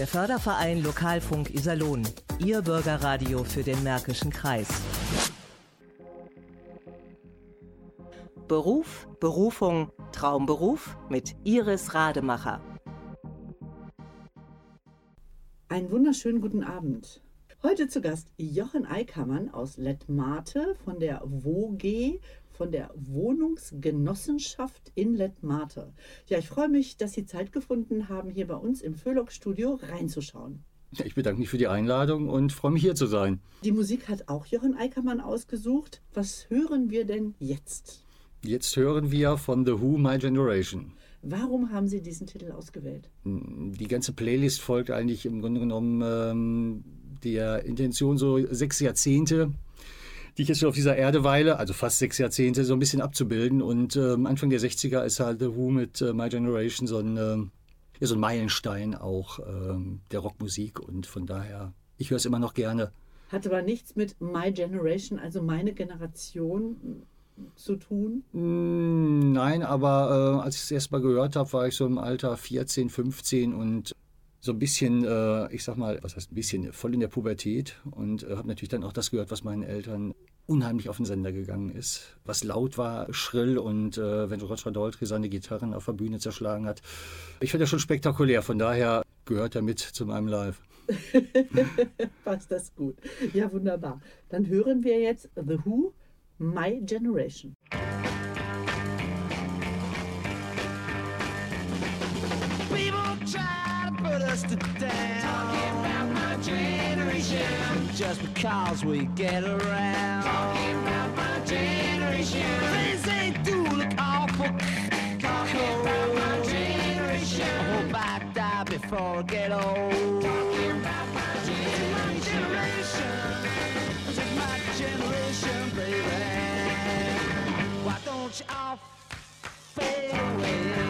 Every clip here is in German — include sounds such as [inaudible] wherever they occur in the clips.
Der Förderverein Lokalfunk Iserlohn. Ihr Bürgerradio für den Märkischen Kreis. Beruf, Berufung, Traumberuf mit Iris Rademacher. Einen wunderschönen guten Abend. Heute zu Gast Jochen Eikammern aus Lettmate von der WOG, von der Wohnungsgenossenschaft in Lettmate. Ja, ich freue mich, dass Sie Zeit gefunden haben, hier bei uns im Föhlock-Studio reinzuschauen. Ich bedanke mich für die Einladung und freue mich hier zu sein. Die Musik hat auch Jochen Eickermann ausgesucht. Was hören wir denn jetzt? Jetzt hören wir von The Who My Generation. Warum haben Sie diesen Titel ausgewählt? Die ganze Playlist folgt eigentlich im Grunde genommen ähm, der Intention, so sechs Jahrzehnte, die ich jetzt schon auf dieser Erde weile, also fast sechs Jahrzehnte, so ein bisschen abzubilden. Und ähm, Anfang der 60er ist halt The Who mit äh, My Generation so ein, äh, ja, so ein Meilenstein auch ähm, der Rockmusik. Und von daher, ich höre es immer noch gerne. Hat aber nichts mit My Generation, also meine Generation, zu tun? Mm, nein, aber äh, als ich es erst mal gehört habe, war ich so im Alter 14, 15 und so ein bisschen, äh, ich sag mal, was heißt ein bisschen, voll in der Pubertät und äh, habe natürlich dann auch das gehört, was meinen Eltern unheimlich auf den Sender gegangen ist. Was laut war, schrill und äh, wenn Roger Daltrey seine Gitarren auf der Bühne zerschlagen hat. Ich finde das schon spektakulär, von daher gehört er mit zu meinem Live. [laughs] Passt das gut. Ja, wunderbar. Dann hören wir jetzt The Who My Generation. Put down. Talking about my generation. Just because we get around. Talking about my generation. Things they do look awful. Talking about my generation. I hope I die before I get old. Talking about my generation. Is my generation, baby. Why don't you all fade away?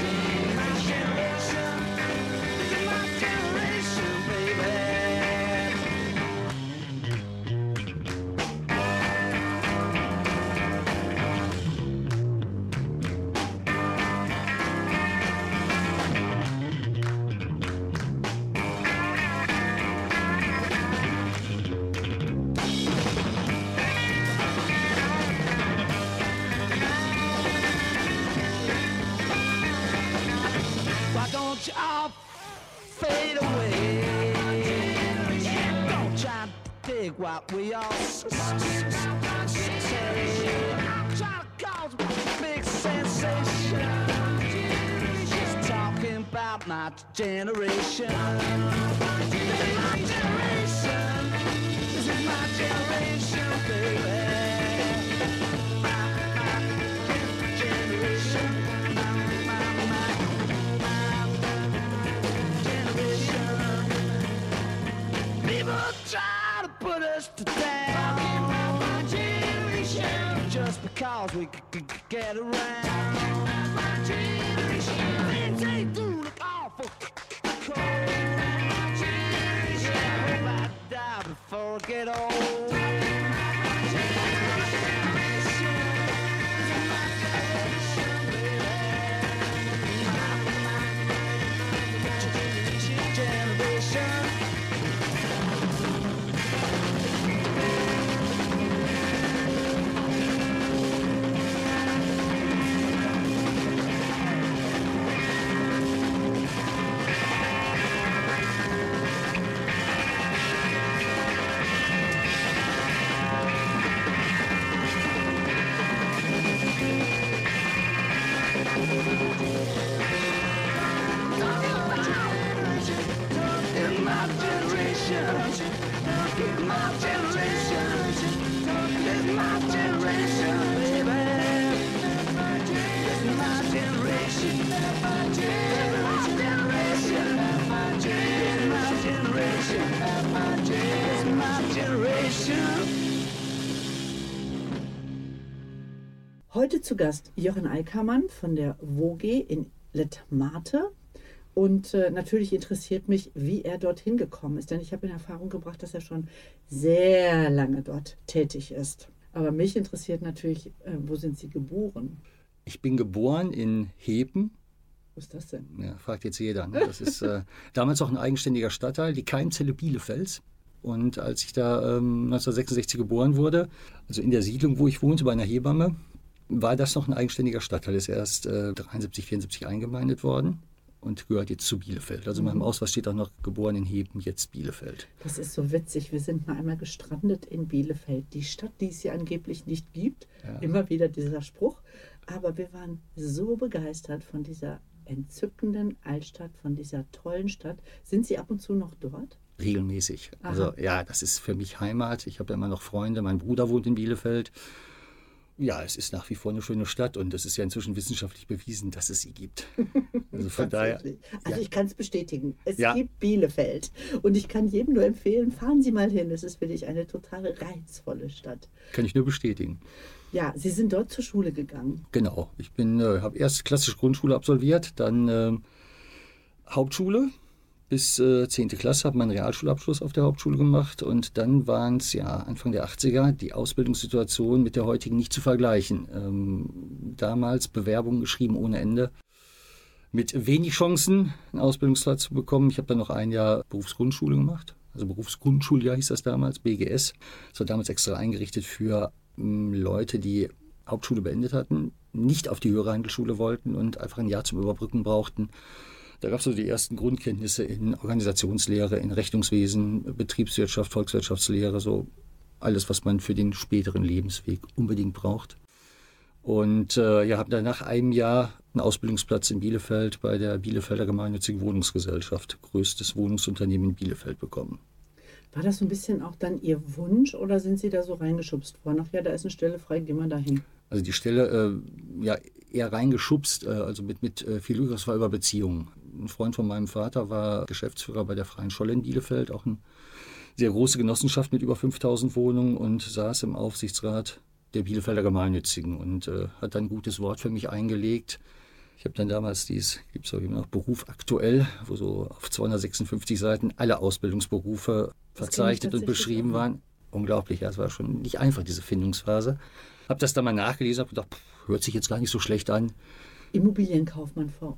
What we all say. Trying to cause a big sensation. Just talking about my generation. This is my generation. This is my generation, baby. To down. Talking about my generation. Just because we c- c- c- get around. My generation. Things they do look awful cold. My generation. I hope I die before I get old. Heute zu Gast Jochen Eikammern von der WOG in Lettmate. Und äh, natürlich interessiert mich, wie er dorthin gekommen ist, denn ich habe in Erfahrung gebracht, dass er schon sehr lange dort tätig ist. Aber mich interessiert natürlich, äh, wo sind Sie geboren? Ich bin geboren in Hepen. Wo ist das denn? Ja, fragt jetzt jeder. Ne? Das ist äh, [laughs] damals auch ein eigenständiger Stadtteil, die Keimzelle Bielefelds. Und als ich da ähm, 1966 geboren wurde, also in der Siedlung, wo ich wohnte, bei einer Hebamme, war das noch ein eigenständiger Stadtteil. Ist erst äh, 73, 74 eingemeindet worden und gehört jetzt zu Bielefeld. Also in meinem Ausweis steht auch noch geboren in Heben, jetzt Bielefeld. Das ist so witzig. Wir sind mal einmal gestrandet in Bielefeld, die Stadt, die es hier angeblich nicht gibt. Ja. Immer wieder dieser Spruch. Aber wir waren so begeistert von dieser entzückenden Altstadt, von dieser tollen Stadt. Sind Sie ab und zu noch dort? Regelmäßig. Aha. Also ja, das ist für mich Heimat. Ich habe ja immer noch Freunde. Mein Bruder wohnt in Bielefeld. Ja, es ist nach wie vor eine schöne Stadt und es ist ja inzwischen wissenschaftlich bewiesen, dass es sie gibt. Also von [laughs] daher. Also ja. ich kann es bestätigen. Es Ja. gibt Bielefeld. Und ich kann jedem nur empfehlen, fahren Sie mal hin. Es ist wirklich eine total reizvolle Stadt. kann ich nur bestätigen. Ja, Sie sind dort zur Schule gegangen. Genau. Ich bin, äh, habe erst klassische Grundschule absolviert, dann ähm, Hauptschule bis äh, 10. Klasse, habe meinen Realschulabschluss auf der Hauptschule gemacht und dann waren es ja Anfang der 80er die Ausbildungssituation mit der heutigen nicht zu vergleichen. Ähm, damals Bewerbungen geschrieben ohne Ende. Mit wenig Chancen, einen Ausbildungsplatz zu bekommen. Ich habe dann noch ein Jahr Berufsgrundschule gemacht. Also Berufsgrundschuljahr hieß das damals, BGS. Das war damals extra eingerichtet für ähm, Leute, die Hauptschule beendet hatten, nicht auf die höhere Handelsschule wollten und einfach ein Jahr zum Überbrücken brauchten. Da gab es so die ersten Grundkenntnisse in Organisationslehre, in Rechnungswesen, Betriebswirtschaft, Volkswirtschaftslehre, so alles, was man für den späteren Lebensweg unbedingt braucht. Und äh, ja, habe dann nach einem Jahr einen Ausbildungsplatz in Bielefeld bei der Bielefelder Gemeinnützigen Wohnungsgesellschaft, größtes Wohnungsunternehmen in Bielefeld bekommen. War das so ein bisschen auch dann Ihr Wunsch oder sind Sie da so reingeschubst worden? Ach ja, da ist eine Stelle frei, gehen wir dahin. Also die Stelle äh, ja eher reingeschubst, äh, also mit, mit äh, viel Glück, das war über Beziehungen. Ein Freund von meinem Vater war Geschäftsführer bei der Freien Scholle in Bielefeld, auch eine sehr große Genossenschaft mit über 5000 Wohnungen und saß im Aufsichtsrat der Bielefelder Gemeinnützigen und äh, hat dann ein gutes Wort für mich eingelegt. Ich habe dann damals dieses, gibt es auch immer noch Beruf aktuell, wo so auf 256 Seiten alle Ausbildungsberufe Das verzeichnet und beschrieben auch. waren. Unglaublich, ja, es war schon nicht einfach, diese Findungsphase. Habe das dann mal nachgelesen, habe gedacht, pff, hört sich jetzt gar nicht so schlecht an. Immobilienkaufmann vor.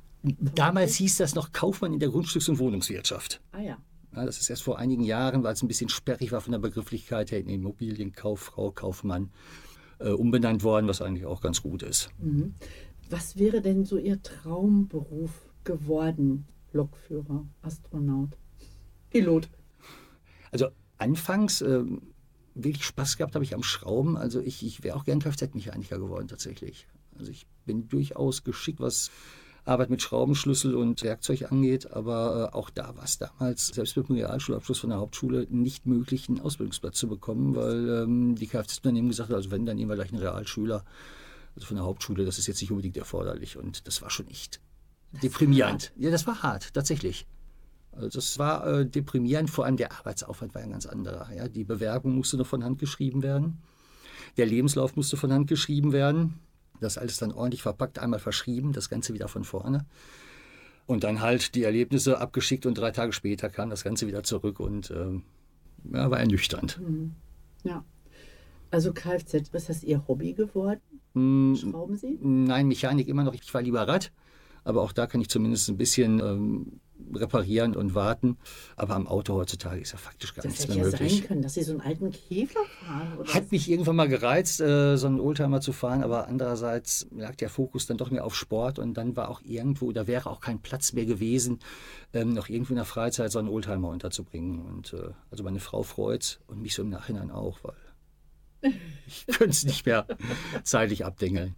Damals hieß das noch Kaufmann in der Grundstücks- und Wohnungswirtschaft. Ah ja. Ja, das ist erst vor einigen Jahren, weil es ein bisschen sperrig war von der Begrifflichkeit her, in Immobilienkauffrau, Kaufmann äh, umbenannt worden, was eigentlich auch ganz gut ist. Was wäre denn so Ihr Traumberuf geworden? Lokführer, Astronaut, Pilot. Also anfangs äh, wirklich Spaß gehabt habe ich am Schrauben. Also ich, ich wäre auch gern Kfz-Mechaniker geworden tatsächlich. Also ich bin durchaus geschickt, was Arbeit mit Schraubenschlüssel und Werkzeug angeht, aber äh, auch da war es damals, selbst mit dem Realschulabschluss von der Hauptschule, nicht möglich, einen Ausbildungsplatz zu bekommen, weil ähm, die Kfz-Unternehmen gesagt haben, also wenn, dann nehmen wir gleich einen Realschüler. Also von der Hauptschule, das ist jetzt nicht unbedingt erforderlich. Und das war schon echt deprimierend. Ja, das war hart, tatsächlich. Also das war äh, deprimierend, vor allem der Arbeitsaufwand war ein ganz anderer. Ja? Die Bewerbung musste noch von Hand geschrieben werden. Der Lebenslauf musste von Hand geschrieben werden. Das alles dann ordentlich verpackt, einmal verschrieben, das Ganze wieder von vorne. Und dann halt die Erlebnisse abgeschickt und drei Tage später kam das Ganze wieder zurück und ähm, ja, war ernüchternd. Ja. Also Kfz, ist das Ihr Hobby geworden? Hm, Schrauben Sie? Nein, Mechanik immer noch. Ich fahre lieber Rad. Aber auch da kann ich zumindest ein bisschen ähm, reparieren und warten. Aber am Auto heutzutage ist ja faktisch gar Das nichts hätte mehr ja möglich. sein können, dass Sie so einen alten Käfer fahren. Hat mich irgendwann mal gereizt, äh, so einen Oldtimer zu fahren, aber andererseits lag der Fokus dann doch mehr auf Sport und dann war auch irgendwo, da wäre auch kein Platz mehr gewesen, ähm, noch irgendwo in der Freizeit so einen Oldtimer unterzubringen. Und äh, also meine Frau freut und mich so im Nachhinein auch, weil ich [laughs] könnte es nicht mehr zeitlich abdengeln.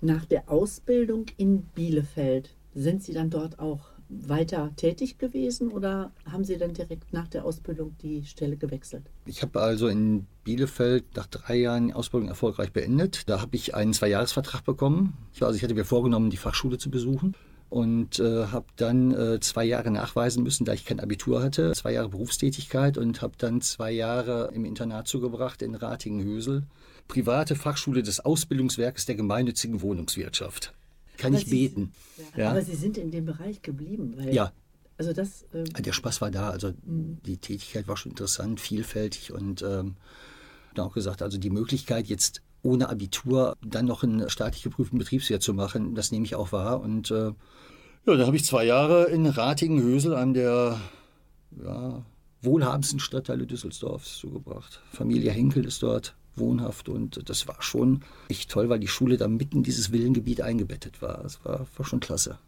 Nach der Ausbildung in Bielefeld, sind Sie dann dort auch weiter tätig gewesen oder haben Sie dann direkt nach der Ausbildung die Stelle gewechselt? Ich habe also in Bielefeld nach drei Jahren die Ausbildung erfolgreich beendet. Da habe ich einen Zweijahresvertrag bekommen. Ich, also ich hatte mir vorgenommen, die Fachschule zu besuchen und äh, habe dann äh, zwei Jahre nachweisen müssen, da ich kein Abitur hatte, zwei Jahre Berufstätigkeit und habe dann zwei Jahre im Internat zugebracht in Ratingen-Hösel. Private Fachschule des Ausbildungswerkes der gemeinnützigen Wohnungswirtschaft. kann Aber ich Sie- beten. Ja. Ja. Aber Sie sind in dem Bereich geblieben. Weil, Ja, Also das, ähm, der Spaß war da. Also Mhm. die Tätigkeit war schon interessant, vielfältig und ähm, dann auch gesagt, also die Möglichkeit jetzt ohne Abitur dann noch einen staatlich geprüften Betriebswirt zu machen, das nehme ich auch wahr. Und äh, ja, da habe ich zwei Jahre in Ratingen-Hösel an der ja, wohlhabendsten Stadtteile Düsseldorfs zugebracht. Familie Henkel ist dort wohnhaft und das war schon echt toll, weil die Schule da mitten in dieses Villengebiet eingebettet war. Das war, war schon klasse.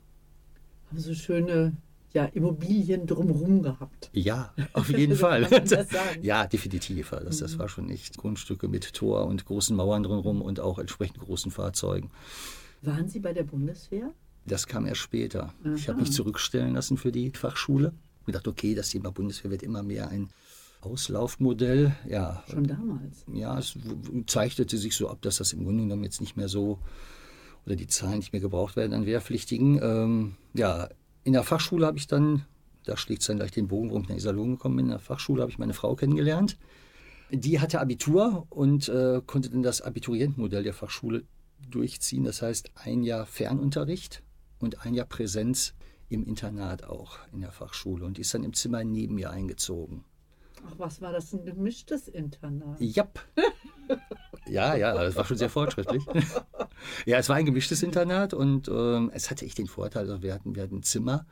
haben so schöne ja, Immobilien drumherum gehabt. Ja, [laughs] auf jeden Fall. [laughs] Ja, definitiv. Das, das war schon echt Grundstücke mit Tor und großen Mauern drumherum und auch entsprechend großen Fahrzeugen. Waren Sie bei der Bundeswehr? Das kam erst später. Ich Aha. habe mich zurückstellen lassen für die Fachschule. Ich gedacht, okay, das Thema Bundeswehr wird immer mehr ein Auslaufmodell. Ja, Schon damals. ja, es zeichnete sich so ab, dass das im Grunde genommen jetzt nicht mehr so oder die Zahlen nicht mehr gebraucht werden an Wehrpflichtigen. Ähm, ja, in der Fachschule habe ich dann, da schlägt es dann gleich den Bogen, warum ich nach Iserlohn gekommen bin. In der Fachschule habe ich meine Frau kennengelernt. Die hatte Abitur und äh, konnte dann das Abiturientenmodell der Fachschule durchziehen. Das heißt, ein Jahr Fernunterricht und ein Jahr Präsenz im Internat auch in der Fachschule. Und die ist dann im Zimmer neben mir eingezogen. Ach, was war das? Ein gemischtes Internat? Japp. [laughs] Ja, ja, das war schon sehr fortschrittlich. [laughs] Ja, es war ein gemischtes Internat und ähm, es hatte echt den Vorteil, also wir hatten, wir hatten ein Zimmer,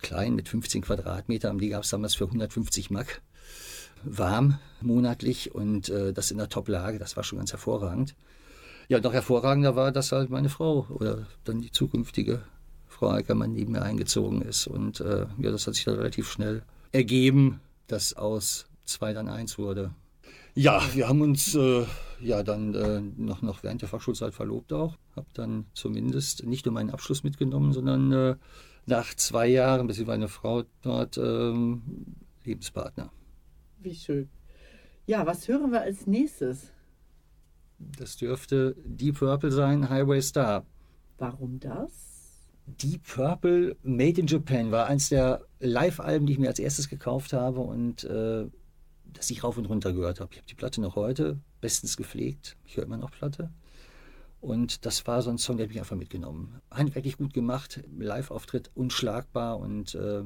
klein mit 15 Quadratmetern, die gab es damals für 150 Mark, warm monatlich und äh, das in der Top-Lage, das war schon ganz hervorragend. Ja, noch hervorragender war, dass halt meine Frau oder dann die zukünftige Frau Eickermann neben mir eingezogen ist und äh, ja, das hat sich dann relativ schnell ergeben, dass aus zwei dann eins wurde. Ja, wir haben uns äh, ja dann äh, noch, noch während der Fachschulzeit verlobt auch. Habe dann zumindest nicht nur meinen Abschluss mitgenommen, sondern äh, nach zwei Jahren, bis meine Frau dort ähm, Lebenspartner. Wie schön. Ja, was hören wir als nächstes? Das dürfte Deep Purple sein, Highway Star. Warum das? Deep Purple Made in Japan war eins der Live-Alben, die ich mir als erstes gekauft habe und äh, das ich rauf und runter gehört habe. Ich habe die Platte noch heute, bestens gepflegt. Ich höre immer noch Platte. Und das war so ein Song, der hat mich einfach mitgenommen. Handwerklich gut gemacht, Live-Auftritt unschlagbar und äh,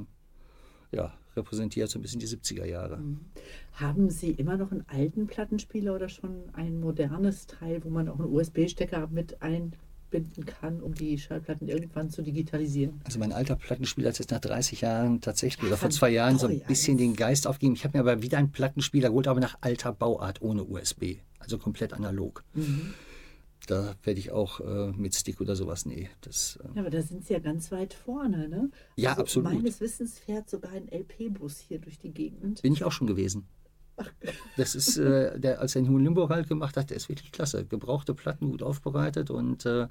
ja, repräsentiert so ein bisschen die 70er Jahre. Haben Sie immer noch einen alten Plattenspieler oder schon ein modernes Teil, wo man auch einen USB-Stecker mit einbinden kann, um die Schallplatten irgendwann zu digitalisieren? Also mein alter Plattenspieler hat jetzt nach 30 Jahren tatsächlich, oder vor zwei Jahren, so ein bisschen den Geist aufgegeben. Ich habe mir aber wieder einen Plattenspieler geholt, aber nach alter Bauart ohne USB. Also komplett analog. Mhm. Da werde ich auch äh, mit Stick oder sowas, nee. Das, äh, Ja, aber da sind Sie ja ganz weit vorne, ne? Ja, also absolut. Meines Wissens fährt sogar ein LP-Bus hier durch die Gegend. bin ich auch schon gewesen. Das ist, äh, der, als er in Hohen Limburg halt gemacht hat, der ist wirklich klasse. Gebrauchte Platten gut aufbereitet und äh,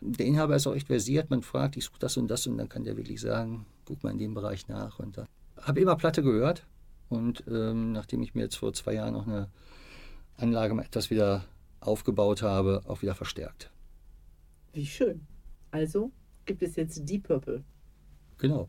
der Inhaber ist auch echt versiert. Man fragt, ich suche das und das und dann kann der wirklich sagen, guck mal in dem Bereich nach. Und da habe immer Platte gehört und ähm, nachdem ich mir jetzt vor zwei Jahren noch eine Anlage mal etwas wieder aufgebaut habe, auch wieder verstärkt. Wie schön. Also gibt es jetzt Deep Purple. Genau.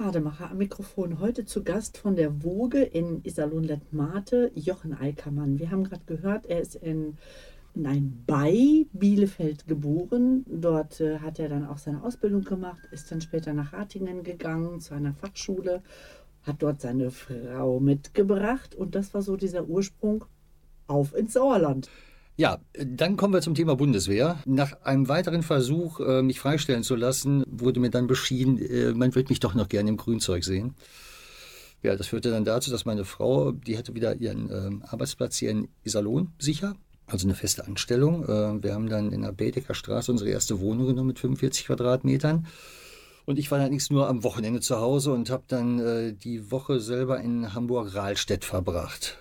Rademacher am Mikrofon heute zu Gast von der Woge in Iserlohn-Lettmate, Jochen Eickermann. Wir haben gerade gehört, er ist in, nein, bei Bielefeld geboren. Dort äh, hat er dann auch seine Ausbildung gemacht, ist dann später nach Ratingen gegangen zu einer Fachschule, hat dort seine Frau mitgebracht und das war so dieser Ursprung auf ins Sauerland. Ja, dann kommen wir zum Thema Bundeswehr. Nach einem weiteren Versuch, äh, mich freistellen zu lassen, wurde mir dann beschieden, äh, man würde mich doch noch gerne im Grünzeug sehen. Ja, das führte dann dazu, dass meine Frau, die hatte wieder ihren ähm, Arbeitsplatz hier in Iserlohn sicher, also eine feste Anstellung. Äh, wir haben dann in der Bedecker Straße unsere erste Wohnung genommen mit 45 Quadratmetern. Und ich war allerdings nur am Wochenende zu Hause und habe dann die Woche selber in Hamburg-Rahlstedt verbracht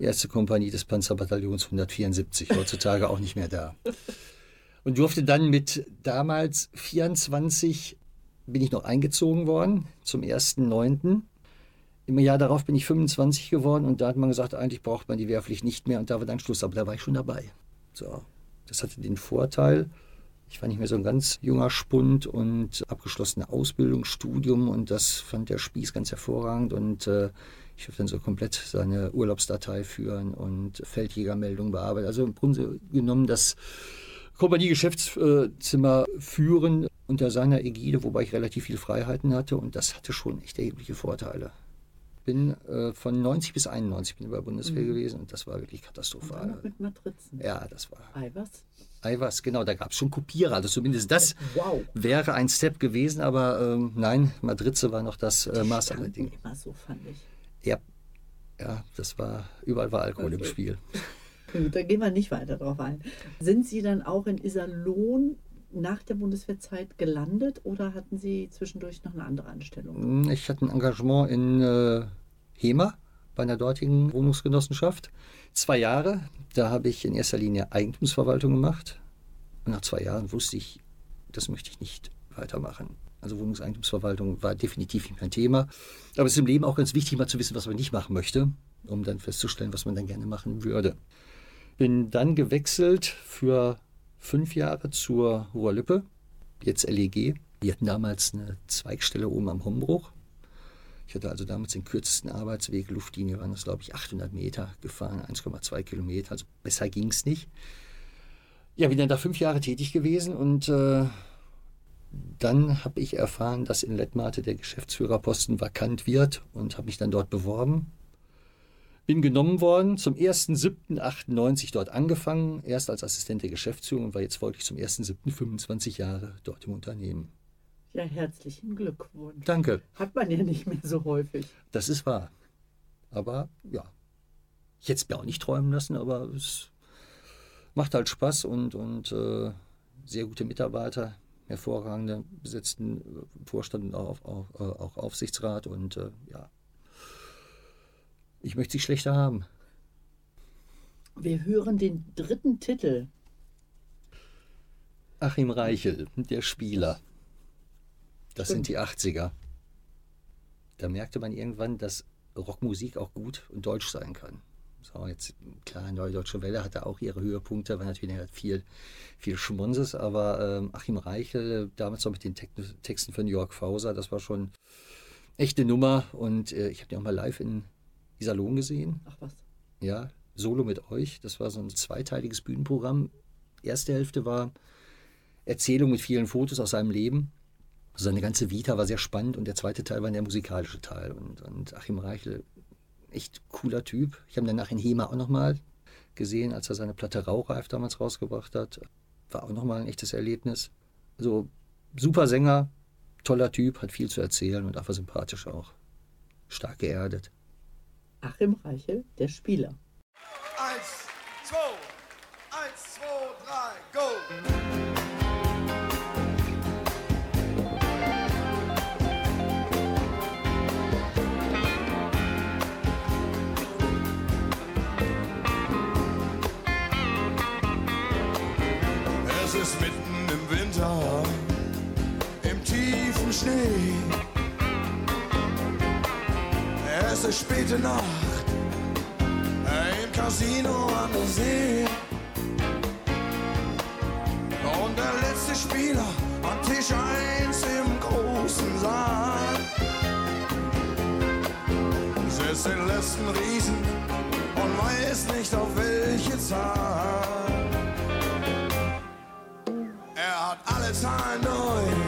erste Kompanie des Panzerbataillons 174, heutzutage auch nicht mehr da. Und durfte dann mit damals 24 bin ich noch eingezogen worden zum 1.9. Im Jahr darauf bin ich 25 geworden und da hat man gesagt, eigentlich braucht man die Wehrpflicht nicht mehr und da war dann Schluss. Aber da war ich schon dabei. So, das hatte den Vorteil, ich war nicht mehr so ein ganz junger Spund und abgeschlossene Ausbildung, Studium und das fand der Spieß ganz hervorragend und äh, ich habe dann so komplett seine Urlaubsdatei führen und Feldjägermeldungen bearbeiten. Also im Grunde genommen das Kompanie-Geschäftszimmer führen unter seiner Ägide, wobei ich relativ viel Freiheiten hatte und das hatte schon echt erhebliche Vorteile. Bin äh, von 90 bis 91 bin ich bei der Bundeswehr mhm. gewesen und das war wirklich katastrophal. Mit Matrizen. Ja, das war. Eiweiß? Eiweiß, genau, da gab es schon Kopierer. Also zumindest das wow. wäre ein Step gewesen, aber ähm, nein, Matrize war noch das äh, Maß aller Dinge. immer so, fand ich. Ja, ja, das war, überall war Alkohol okay. im Spiel. [laughs] Gut, da gehen wir nicht weiter drauf ein. Sind Sie dann auch in Iserlohn nach der Bundeswehrzeit gelandet oder hatten Sie zwischendurch noch eine andere Anstellung? Hm, ich hatte ein Engagement in äh, HEMA bei einer dortigen Wohnungsgenossenschaft. Zwei Jahre. Da habe ich in erster Linie Eigentumsverwaltung gemacht. Und nach zwei Jahren wusste ich, das möchte ich nicht weitermachen. Also Wohnungseigentumsverwaltung war definitiv nicht mein Thema. Aber es ist im Leben auch ganz wichtig, mal zu wissen, was man nicht machen möchte, um dann festzustellen, was man dann gerne machen würde. Bin dann gewechselt für fünf Jahre zur Hoher Lippe, jetzt LEG. Die hatten damals eine Zweigstelle oben am Hombruch. Ich hatte also damals den kürzesten Arbeitsweg, Luftlinie waren das, glaube ich, 800 Meter gefahren, 1,2 Kilometer, also besser ging es nicht. Ja, bin dann da fünf Jahre tätig gewesen und äh, dann habe ich erfahren, dass in Lettmate der Geschäftsführerposten vakant wird und habe mich dann dort beworben. Bin genommen worden, zum 1.7.98 dort angefangen, erst als Assistent der Geschäftsführung und war jetzt folglich zum 1.7.25 Jahre dort im Unternehmen. Ja, herzlichen Glückwunsch. Danke. Hat man ja nicht mehr so häufig. Das ist wahr. Aber ja, ich hätte es mir auch nicht träumen lassen, aber es macht halt Spaß und, und äh, sehr gute Mitarbeiter hervorragende besetzten äh, Vorstand und auch, auch, äh, auch Aufsichtsrat und äh, ja, ich möchte sie schlechter haben. Wir hören den dritten Titel. Achim Reichel, der Spieler. Das Stimmt. sind die 80er. Da merkte man irgendwann, dass Rockmusik auch gut und deutsch sein kann. So, jetzt, klar, Neue Deutsche Welle hatte auch ihre Höhepunkte, war natürlich viel, viel Schmunzes, aber ähm, Achim Reichel, damals noch mit den Texten von Jörg Fauser, das war schon echte Nummer und äh, ich habe die auch mal live in Iserlohn gesehen. Ach was. Ja, Solo mit euch, das war so ein zweiteiliges Bühnenprogramm. Erste Hälfte war Erzählung mit vielen Fotos aus seinem Leben. Also seine ganze Vita war sehr spannend und der zweite Teil war der musikalische Teil. Und, und Achim Reichel echt cooler Typ. Ich habe ihn danach in Hema auch nochmal gesehen, als er seine Platte Raureif damals rausgebracht hat. War auch nochmal ein echtes Erlebnis. Also super Sänger, toller Typ, hat viel zu erzählen und einfach sympathisch auch. Stark geerdet. Achim Reichel, der Spieler. Schnee. Es ist späte Nacht, ein Casino an der See. Und der letzte Spieler an Tisch 1 im großen Saal es den letzten Riesen und weiß nicht auf welche Zahl. Er hat alle Zahlen durch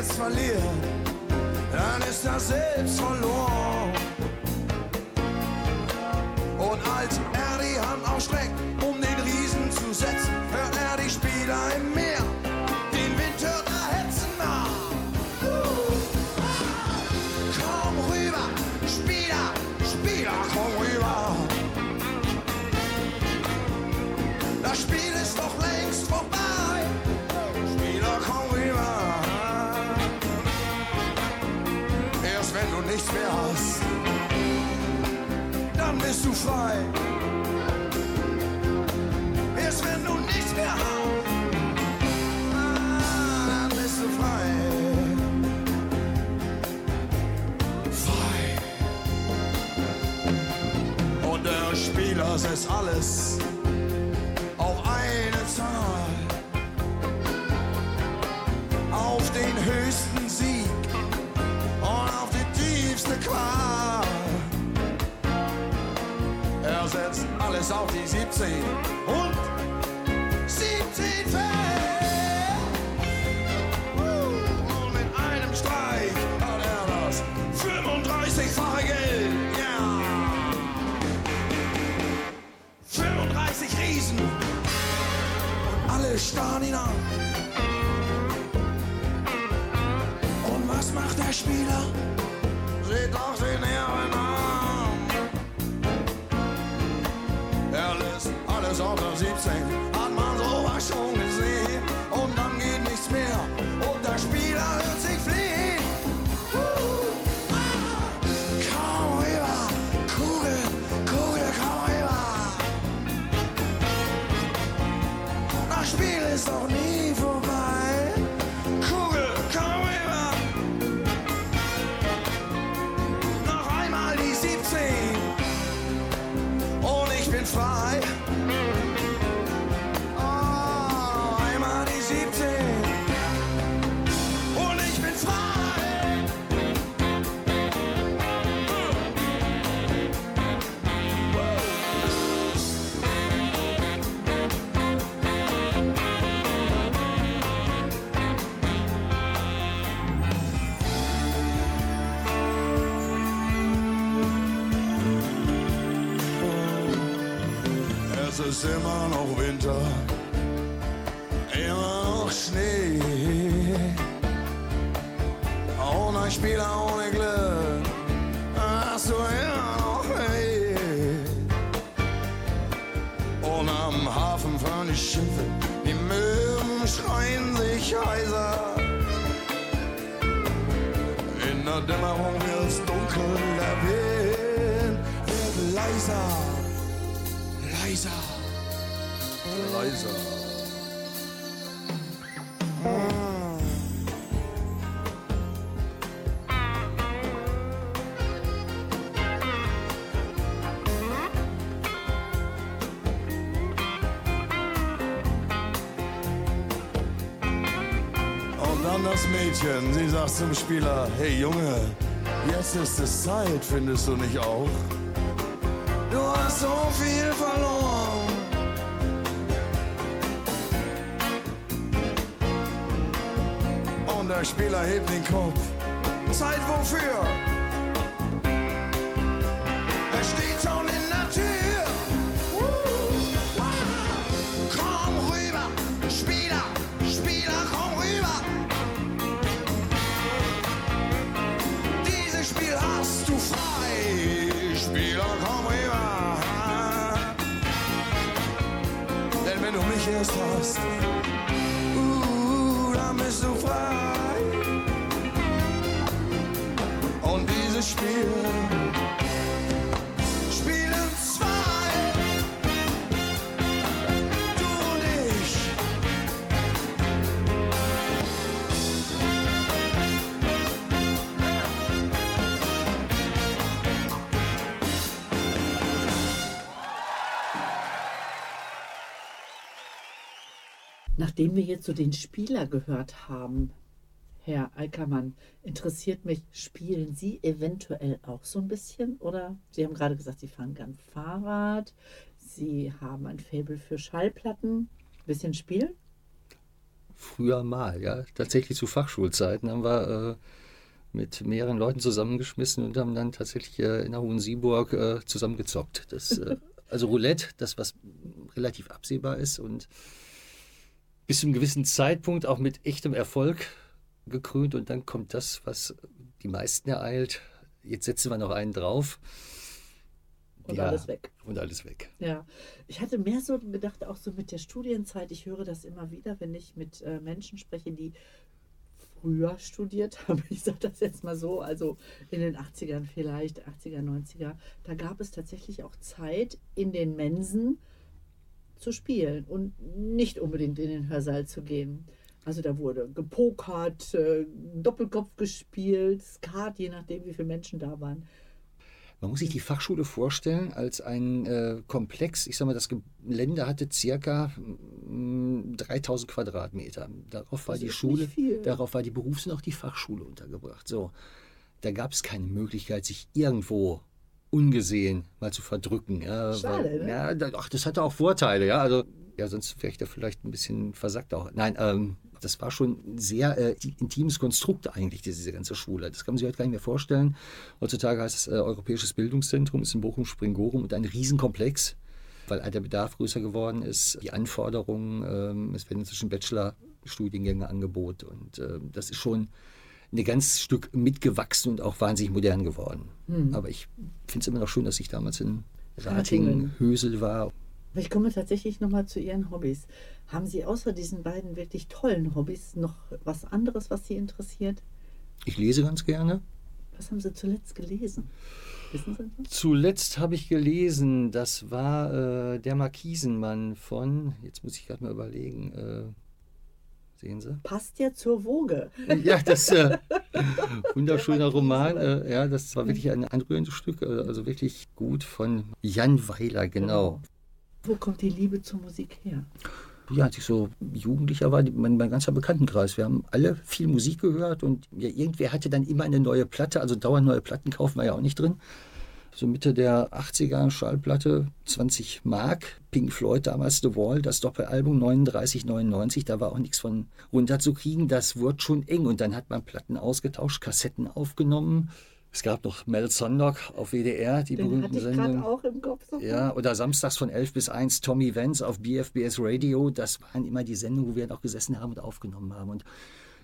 jetzt verliert, dann ist er selbst verloren. Ist immer noch Winter, immer noch Schnee. Ein Spieler ohne Glück, hast du immer noch weh. Und am Hafen fahren die Schiffe, die Möwen schreien sich heiser. In der Dämmerung wird's dunkel, der Wind wird leiser, leiser. Und dann das Mädchen, sie sagt zum Spieler, hey Junge, jetzt ist es Zeit, findest du nicht auch? Du hast so viel Spieler hebt den Kopf. Zeit wofür? Er steht schon in der Tür. Komm rüber, Spieler, Spieler, komm rüber. Dieses Spiel hast du frei. Spieler, komm rüber. Denn wenn du mich erst hast, Nachdem wir jetzt so den Spieler gehört haben, Herr Eickermann, interessiert mich, spielen Sie eventuell auch so ein bisschen? Oder Sie haben gerade gesagt, Sie fahren gern Fahrrad, Sie haben ein Faible für Schallplatten. Bisschen spielen? Früher mal, ja. Tatsächlich zu Fachschulzeiten haben wir äh, mit mehreren Leuten zusammengeschmissen und haben dann tatsächlich äh, in der Hohen Sieburg äh, zusammengezockt. Das, äh, [laughs] also Roulette, das was relativ absehbar ist und bis zu einem gewissen Zeitpunkt auch mit echtem Erfolg gekrönt und dann kommt das, was die meisten ereilt. Jetzt setzen wir noch einen drauf. Und alles weg. Und alles weg. Ja, ich hatte mehr so gedacht, auch so mit der Studienzeit. Ich höre das immer wieder, wenn ich mit äh, Menschen spreche, die früher studiert haben. [laughs] Ich sage das jetzt mal so, also in den 80ern vielleicht, 80er, 90er. Da gab es tatsächlich auch Zeit in den Mensen zu spielen und nicht unbedingt in den Hörsaal zu gehen. Also da wurde gepokert, äh, Doppelkopf gespielt, Skat, je nachdem, wie viele Menschen da waren. Man muss sich die Fachschule vorstellen als ein äh, Komplex. Ich sage mal, das Gelände hatte circa mm, 3000 Quadratmeter. Darauf war Das die Schule, darauf war die Berufs- und auch die Fachschule untergebracht. So, da gab es keine Möglichkeit, sich irgendwo ungesehen mal zu verdrücken. Ja, Schade, weil, ne? ja, ach, das hatte auch Vorteile, ja. Also, ja, sonst wäre ich da vielleicht ein bisschen versackt auch. Nein, ähm, das war schon ein sehr äh, intimes Konstrukt eigentlich, diese, diese ganze Schule. Das kann man sich heute gar nicht mehr vorstellen. Heutzutage heißt es äh, Europäisches Bildungszentrum, ist in Bochum-Springorum und ein Riesenkomplex, weil der Bedarf größer geworden ist. Die Anforderungen, ähm, es werden inzwischen Bachelor-Studiengänge angeboten und ähm, das ist schon ein ganz Stück mitgewachsen und auch wahnsinnig modern geworden. Aber ich finde es immer noch schön, dass ich damals in Ratingen. Ratingen, Hösel war. Ich komme tatsächlich nochmal zu Ihren Hobbys. Haben Sie außer diesen beiden wirklich tollen Hobbys noch was anderes, was Sie interessiert? Ich lese ganz gerne. Was haben Sie zuletzt gelesen? Wissen Sie das? Zuletzt habe ich gelesen, das war äh, der Markisenmann von, jetzt muss ich gerade mal überlegen, äh, sehen Sie? Passt ja zur Woge. [laughs] Ja, das äh, [laughs] wunderschöner Roman. Äh, ja, das war wirklich ein anrührendes Stück, äh, also wirklich gut von Jan Weiler, genau. Wo kommt die Liebe zur Musik her? Ja, als ich so Jugendlicher war, mein, mein ganzer Bekanntenkreis, wir haben alle viel Musik gehört und ja, irgendwer hatte dann immer eine neue Platte, also dauernd neue Platten kaufen wir ja auch nicht drin. So Mitte der 80er Schallplatte, 20 Mark, Pink Floyd damals The Wall, das Doppelalbum 39, 99, da war auch nichts von runterzukriegen, das wurde schon eng und dann hat man Platten ausgetauscht, Kassetten aufgenommen. Es gab noch Mel Sondock auf WDR, die Den berühmten hatte ich Sendungen. auch im Kopf. sofort. Ja, oder samstags von 11 bis 1 Tommy Vance auf BFBS Radio. Das waren immer die Sendungen, wo wir noch gesessen haben und aufgenommen haben. Und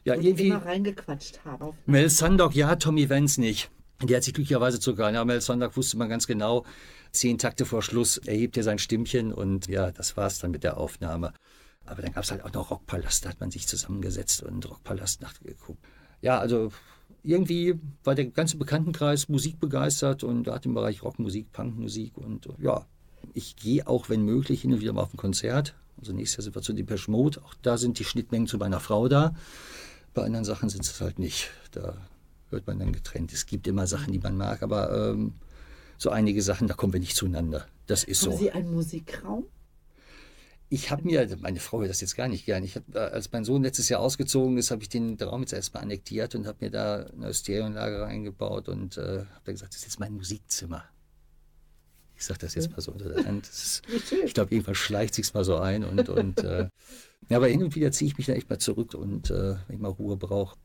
ja, Und irgendwie. immer reingequatscht haben. Mel Sandock, ja, Tommy Vance nicht. Der hat sich glücklicherweise zurückgehalten. Ja, Mel Sandock wusste man ganz genau, zehn Takte vor Schluss erhebt er sein Stimmchen und ja, das war's dann mit der Aufnahme. Aber dann gab es halt auch noch Rockpalast, da hat man sich zusammengesetzt und Rockpalast nachgeguckt. Ja, also irgendwie war der ganze Bekanntenkreis musikbegeistert und gerade im Bereich Rockmusik, Punkmusik und äh, ja, ich gehe auch, wenn möglich, hin und wieder mal auf ein Konzert. Also nächstes Jahr sind wir zu Depeche Mode. Auch da sind die Schnittmengen zu meiner Frau da. Bei anderen Sachen sind es halt nicht. Da hört man dann getrennt. Es gibt immer Sachen, die man mag, aber ähm, so einige Sachen, da kommen wir nicht zueinander. Das ist Haben so. Sie einen Musikraum? Ich habe mir, meine Frau hört das jetzt gar nicht gern. Ich hab, als mein Sohn letztes Jahr ausgezogen ist, habe ich den Raum jetzt erstmal annektiert und habe mir da eine Stereoanlage reingebaut und äh, habe dann gesagt, das ist jetzt mein Musikzimmer. Ich sage das jetzt mal so unter der Hand. Ist, ich glaube, irgendwann schleicht sich's mal so ein und, und äh, ja, aber hin und wieder ziehe ich mich da echt mal zurück und äh, wenn ich mal Ruhe brauche.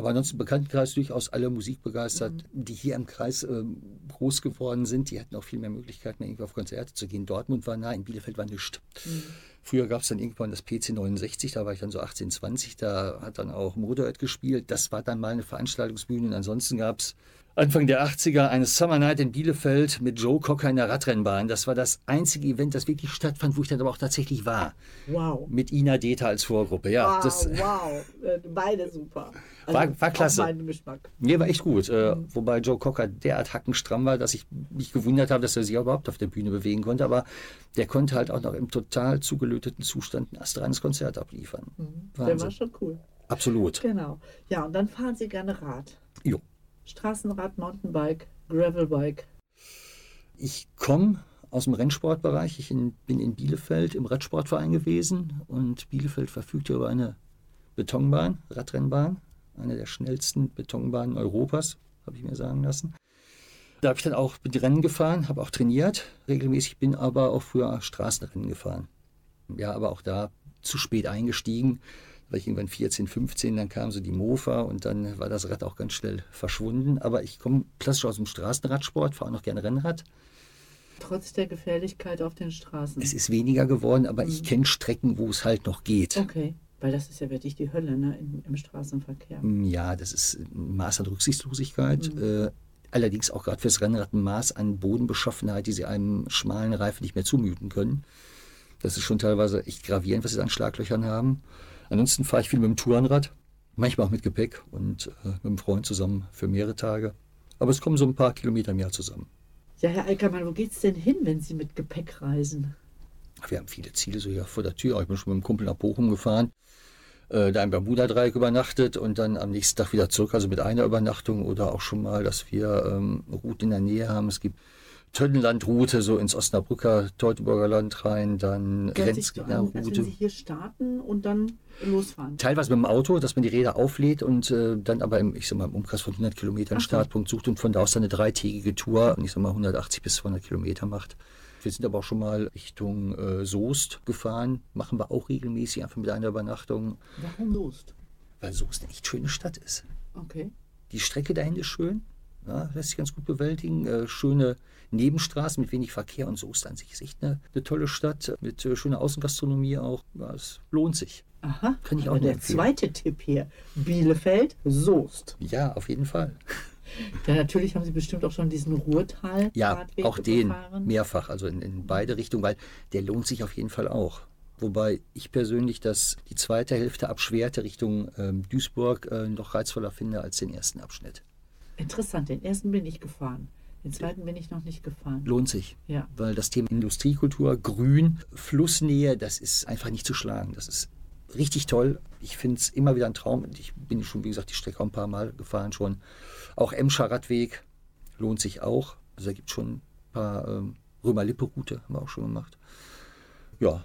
Aber ansonsten im Bekanntenkreis durchaus alle musikbegeistert, die hier im Kreis ähm, groß geworden sind. Die hatten auch viel mehr Möglichkeiten, irgendwie auf Konzerte zu gehen. Dortmund war nah, in Bielefeld war nichts. Früher gab es dann irgendwann das PC 69, da war ich dann so 18, 20, da hat dann auch Motorhead gespielt. Das war dann mal eine Veranstaltungsbühne. Und ansonsten gab es Anfang der 80er eine Summer Night in Bielefeld mit Joe Cocker in der Radrennbahn. Das war das einzige Event, das wirklich stattfand, wo ich dann aber auch tatsächlich war. Wow. Mit Ina Deta als Vorgruppe. Ja, wow, das wow. Äh, Beide super. Also War- war klasse. Meinen Geschmack. Nee, war echt gut. Äh, wobei Joe Cocker derart hackenstramm war, dass ich mich gewundert habe, dass er sich überhaupt auf der Bühne bewegen konnte. Aber der konnte halt auch noch im total zugelöteten Zustand ein astreines Konzert abliefern. Der war schon cool. Absolut. Genau. Ja, und dann fahren Sie gerne Rad. Jo. Straßenrad, Mountainbike, Gravelbike. Ich komme aus dem Rennsportbereich. Ich in, bin in Bielefeld im Radsportverein gewesen und Bielefeld verfügt über eine Betonbahn, Radrennbahn, eine der schnellsten Betonbahnen Europas, habe ich mir sagen lassen. Da habe ich dann auch mit Rennen gefahren, habe auch trainiert regelmäßig, bin aber auch früher Straßenrennen gefahren. Ja, aber auch da zu spät eingestiegen. War ich irgendwann 14, 15, dann kam so die Mofa und dann war das Rad auch ganz schnell verschwunden. Aber ich komme klassisch aus dem Straßenradsport, fahre noch gerne Rennrad. Trotz der Gefährlichkeit auf den Straßen. Es ist weniger geworden, aber ich kenne Strecken, wo es halt noch geht. okay, weil das ist ja wirklich die Hölle ne, im, im Straßenverkehr. Ja, das ist ein Maß an Rücksichtslosigkeit. Äh, allerdings auch gerade fürs Rennrad ein Maß an Bodenbeschaffenheit, die sie einem schmalen Reifen nicht mehr zumuten können. Das ist schon teilweise echt gravierend, was sie an Schlaglöchern haben. Ansonsten fahre ich viel mit dem Tourenrad, manchmal auch mit Gepäck und äh, mit einem Freund zusammen für mehrere Tage. Aber es kommen so ein paar Kilometer im Jahr zusammen. Ja, Herr Eickermann, wo geht's denn hin, wenn Sie mit Gepäck reisen? Wir haben viele Ziele so hier vor der Tür. Ich bin schon mit einem Kumpel nach Bochum gefahren, äh, da im Bermuda-Dreieck übernachtet und dann am nächsten Tag wieder zurück, also mit einer Übernachtung oder auch schon mal, dass wir ähm, Routen in der Nähe haben. Es gibt Tönneland-Route, so ins Osnabrücker, Teutoburger Land rein, dann Hört sich so an, als wenn. Sie hier starten und dann losfahren. Teilweise mit dem Auto, dass man die Räder auflädt und äh, dann aber im, ich sag mal, im Umkreis von 100 Kilometern so. Startpunkt sucht und von da aus dann eine dreitägige Tour, ich sag mal 180 bis 200 Kilometer macht. Wir sind aber auch schon mal Richtung äh, Soest gefahren, machen wir auch regelmäßig, einfach mit einer Übernachtung, Warum Soest? weil Soest eine echt schöne Stadt ist. Okay. Die Strecke dahin ist schön, ja, lässt sich ganz gut bewältigen. Äh, schöne Nebenstraßen mit wenig Verkehr und Soest an sich ist echt eine, eine tolle Stadt mit äh, schöner Außengastronomie auch. Ja, es lohnt sich. Aha. Kann ich auch der empfehlen. zweite Tipp hier. Bielefeld, Soest. Ja, auf jeden Fall. [laughs] Ja, natürlich haben Sie bestimmt auch schon diesen Ruhrtal. Ja, auch den gefahren. mehrfach, also in, in beide Richtungen, weil der lohnt sich auf jeden Fall auch. Wobei ich persönlich das, die zweite Hälfte ab Schwerte Richtung ähm, Duisburg äh, noch reizvoller finde als den ersten Abschnitt. Interessant, den ersten bin ich gefahren. Den zweiten bin ich noch nicht gefahren. Lohnt sich. Ja. Weil das Thema Industriekultur, Grün, Flussnähe, das ist einfach nicht zu schlagen. Das ist richtig toll. Ich finde es immer wieder ein Traum. Und Ich bin schon, wie gesagt, die Strecke auch ein paar Mal gefahren schon. Auch Emscher Radweg lohnt sich auch. Also da gibt es schon ein paar ähm, Römer-Lippe-Route, haben wir auch schon gemacht. Ja,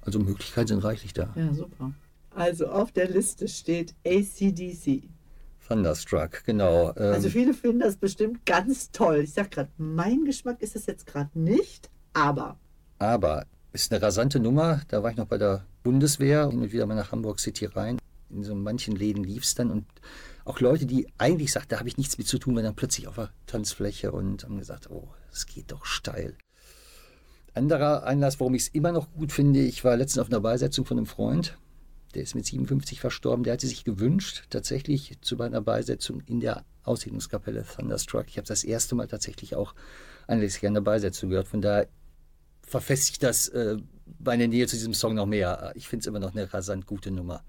also Möglichkeiten sind reichlich da. Ja, super. Also auf der Liste steht ACDC. Thunderstruck, genau. Ähm, Also viele finden das bestimmt ganz toll. Ich sag gerade, mein Geschmack ist es jetzt gerade nicht, aber Aber ist eine rasante Nummer. Da war ich noch bei der Bundeswehr, und wieder mal nach Hamburg City rein. In so manchen Läden lief es dann und auch Leute, die eigentlich sagten, da habe ich nichts mit zu tun, waren dann plötzlich auf der Tanzfläche und haben gesagt, oh, das geht doch steil. Anderer Anlass, warum ich es immer noch gut finde, ich war letztens auf einer Beisetzung von einem Freund, der ist mit 57 verstorben, der hatte sich gewünscht, tatsächlich zu einer Beisetzung in der Aussiedlungskapelle Thunderstruck. Ich habe das erste Mal tatsächlich auch anlässlich einer Beisetzung gehört. Von daher verfestigt das äh, meine Nähe zu diesem Song noch mehr. Ich finde es immer noch eine rasant gute Nummer.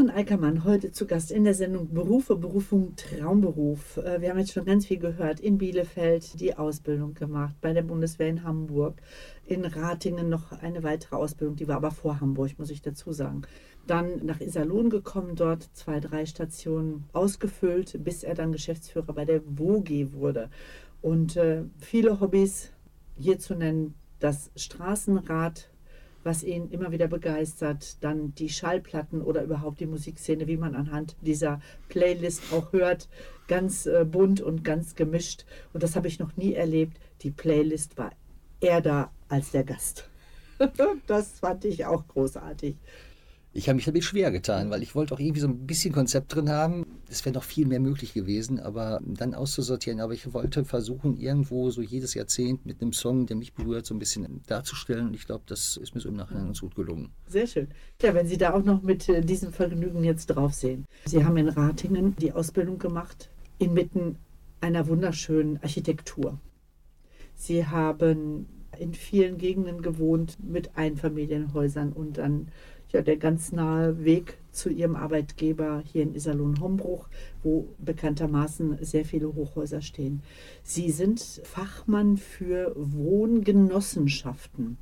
Jochen Eickermann heute zu Gast in der Sendung Berufe, Berufung, Traumberuf. Äh, Wir haben jetzt schon ganz viel gehört. In Bielefeld die Ausbildung gemacht, bei der Bundeswehr in Hamburg, in Ratingen noch eine weitere Ausbildung, die war aber vor Hamburg, muss ich dazu sagen. Dann nach Iserlohn gekommen, dort zwei, drei Stationen ausgefüllt, bis er dann Geschäftsführer bei der WOGE wurde. Und äh, viele Hobbys hier zu nennen, das Straßenrad, was ihn immer wieder begeistert, dann die Schallplatten oder überhaupt die Musikszene, wie man anhand dieser Playlist auch hört, ganz äh, bunt und ganz gemischt. Und das habe ich noch nie erlebt. Die Playlist war eher da als der Gast. [laughs] das fand ich auch großartig. Ich habe mich damit schwer getan, weil ich wollte auch irgendwie so ein bisschen Konzept drin haben. Es wäre noch viel mehr möglich gewesen, aber dann auszusortieren. Aber ich wollte versuchen, irgendwo so jedes Jahrzehnt mit einem Song, der mich berührt, so ein bisschen darzustellen. Und ich glaube, das ist mir so im Nachhinein ganz gut gelungen. Sehr schön. Ja, wenn Sie da auch noch mit äh, diesem Vergnügen jetzt drauf sehen. Sie haben in Ratingen die Ausbildung gemacht, inmitten einer wunderschönen Architektur. Sie haben in vielen Gegenden gewohnt mit Einfamilienhäusern und dann ja, der ganz nahe Weg zu ihrem Arbeitgeber hier in Iserlohn-Hombruch, wo bekanntermaßen sehr viele Hochhäuser stehen. Sie sind Fachmann für Wohngenossenschaften.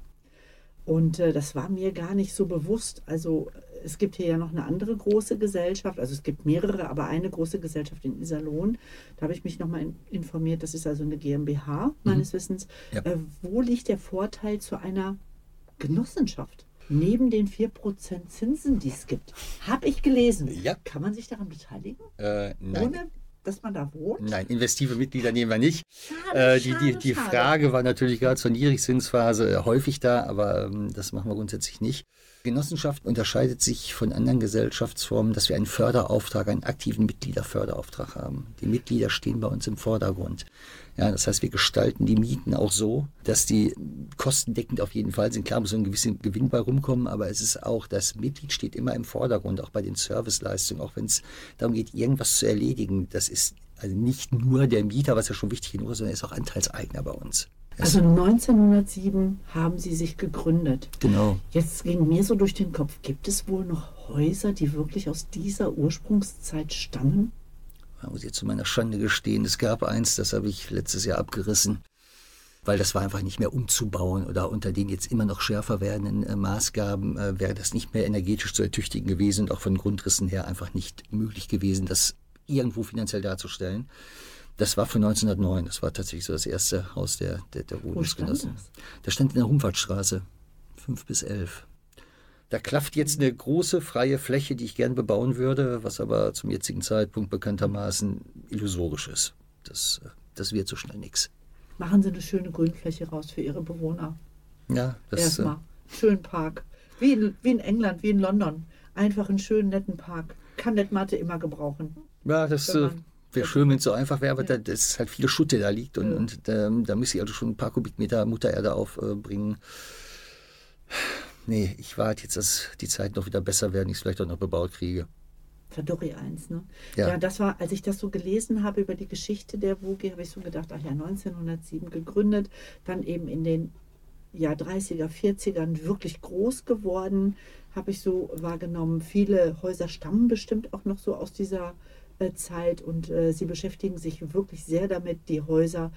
Und äh, das war mir gar nicht so bewusst. Also es gibt hier ja noch eine andere große Gesellschaft, also es gibt mehrere, aber eine große Gesellschaft in Iserlohn. Da habe ich mich nochmal in, informiert, das ist also eine GmbH meines Wissens. Ja. Äh, wo liegt der Vorteil zu einer Genossenschaft? Neben den 4% Zinsen, die es gibt, habe ich gelesen. Ja. Kann man sich daran beteiligen, Äh, nein. ohne dass man da wohnt? Nein, investive Mitglieder nehmen wir nicht. Schade, Äh, die, die, schade, die schade. Frage war natürlich gerade zur Niedrigzinsphase äh, häufig da, aber ähm, das machen wir grundsätzlich nicht. Genossenschaft unterscheidet sich von anderen Gesellschaftsformen, dass wir einen Förderauftrag, einen aktiven Mitgliederförderauftrag haben. Die Mitglieder stehen bei uns im Vordergrund. Ja, das heißt, wir gestalten die Mieten auch so, dass die kostendeckend auf jeden Fall sind. Klar muss so ein gewisser Gewinn bei rumkommen, aber es ist auch, das Mitglied steht immer im Vordergrund, auch bei den Serviceleistungen, auch wenn es darum geht, irgendwas zu erledigen. Das ist also nicht nur der Mieter, was ja schon wichtig genug ist, sondern er ist auch Anteilseigner bei uns. Also 1907 haben sie sich gegründet. Genau. Jetzt ging mir so durch den Kopf, gibt es wohl noch Häuser, die wirklich aus dieser Ursprungszeit stammen? Da muss jetzt zu meiner Schande gestehen, es gab eins, das habe ich letztes Jahr abgerissen, weil das war einfach nicht mehr umzubauen oder unter den jetzt immer noch schärfer werdenden äh, Maßgaben äh, wäre das nicht mehr energetisch zu ertüchtigen gewesen und auch von Grundrissen her einfach nicht möglich gewesen, das irgendwo finanziell darzustellen. Das war von 1909, das war tatsächlich so das erste Haus der, der, der Wohnungsgenossen. das? Das stand in der Humfahrtstraße, 5 bis 11. Da klafft jetzt eine große freie Fläche, die ich gern bebauen würde, was aber zum jetzigen Zeitpunkt bekanntermaßen illusorisch ist. Das, äh, das wird so schnell nichts. Machen Sie eine schöne Grünfläche raus für Ihre Bewohner. Ja, das, äh, Erstmal. Schönen Park. Wie in, wie in England, wie in London. Einfach einen schönen, netten Park. Kann Netmate immer gebrauchen. ja, das äh, wäre schön, wenn es so einfach wäre, aber da, das ist halt viele Schutte da liegt und, und ähm, da müsste ich also schon ein paar Kubikmeter Muttererde aufbringen. Nee, ich warte jetzt, dass die Zeit noch wieder besser werden, ich es vielleicht auch noch bebaut kriege. Verdorri 1, ne? Ja. Ja. das war, als ich das so gelesen habe über die Geschichte der WOG, habe ich so gedacht, ach ja, 1907 gegründet, dann eben in den ja, 30er, 40ern wirklich groß geworden, habe ich so wahrgenommen. Viele Häuser stammen bestimmt auch noch so aus dieser äh, Zeit und äh, sie beschäftigen sich wirklich sehr damit, die Häuser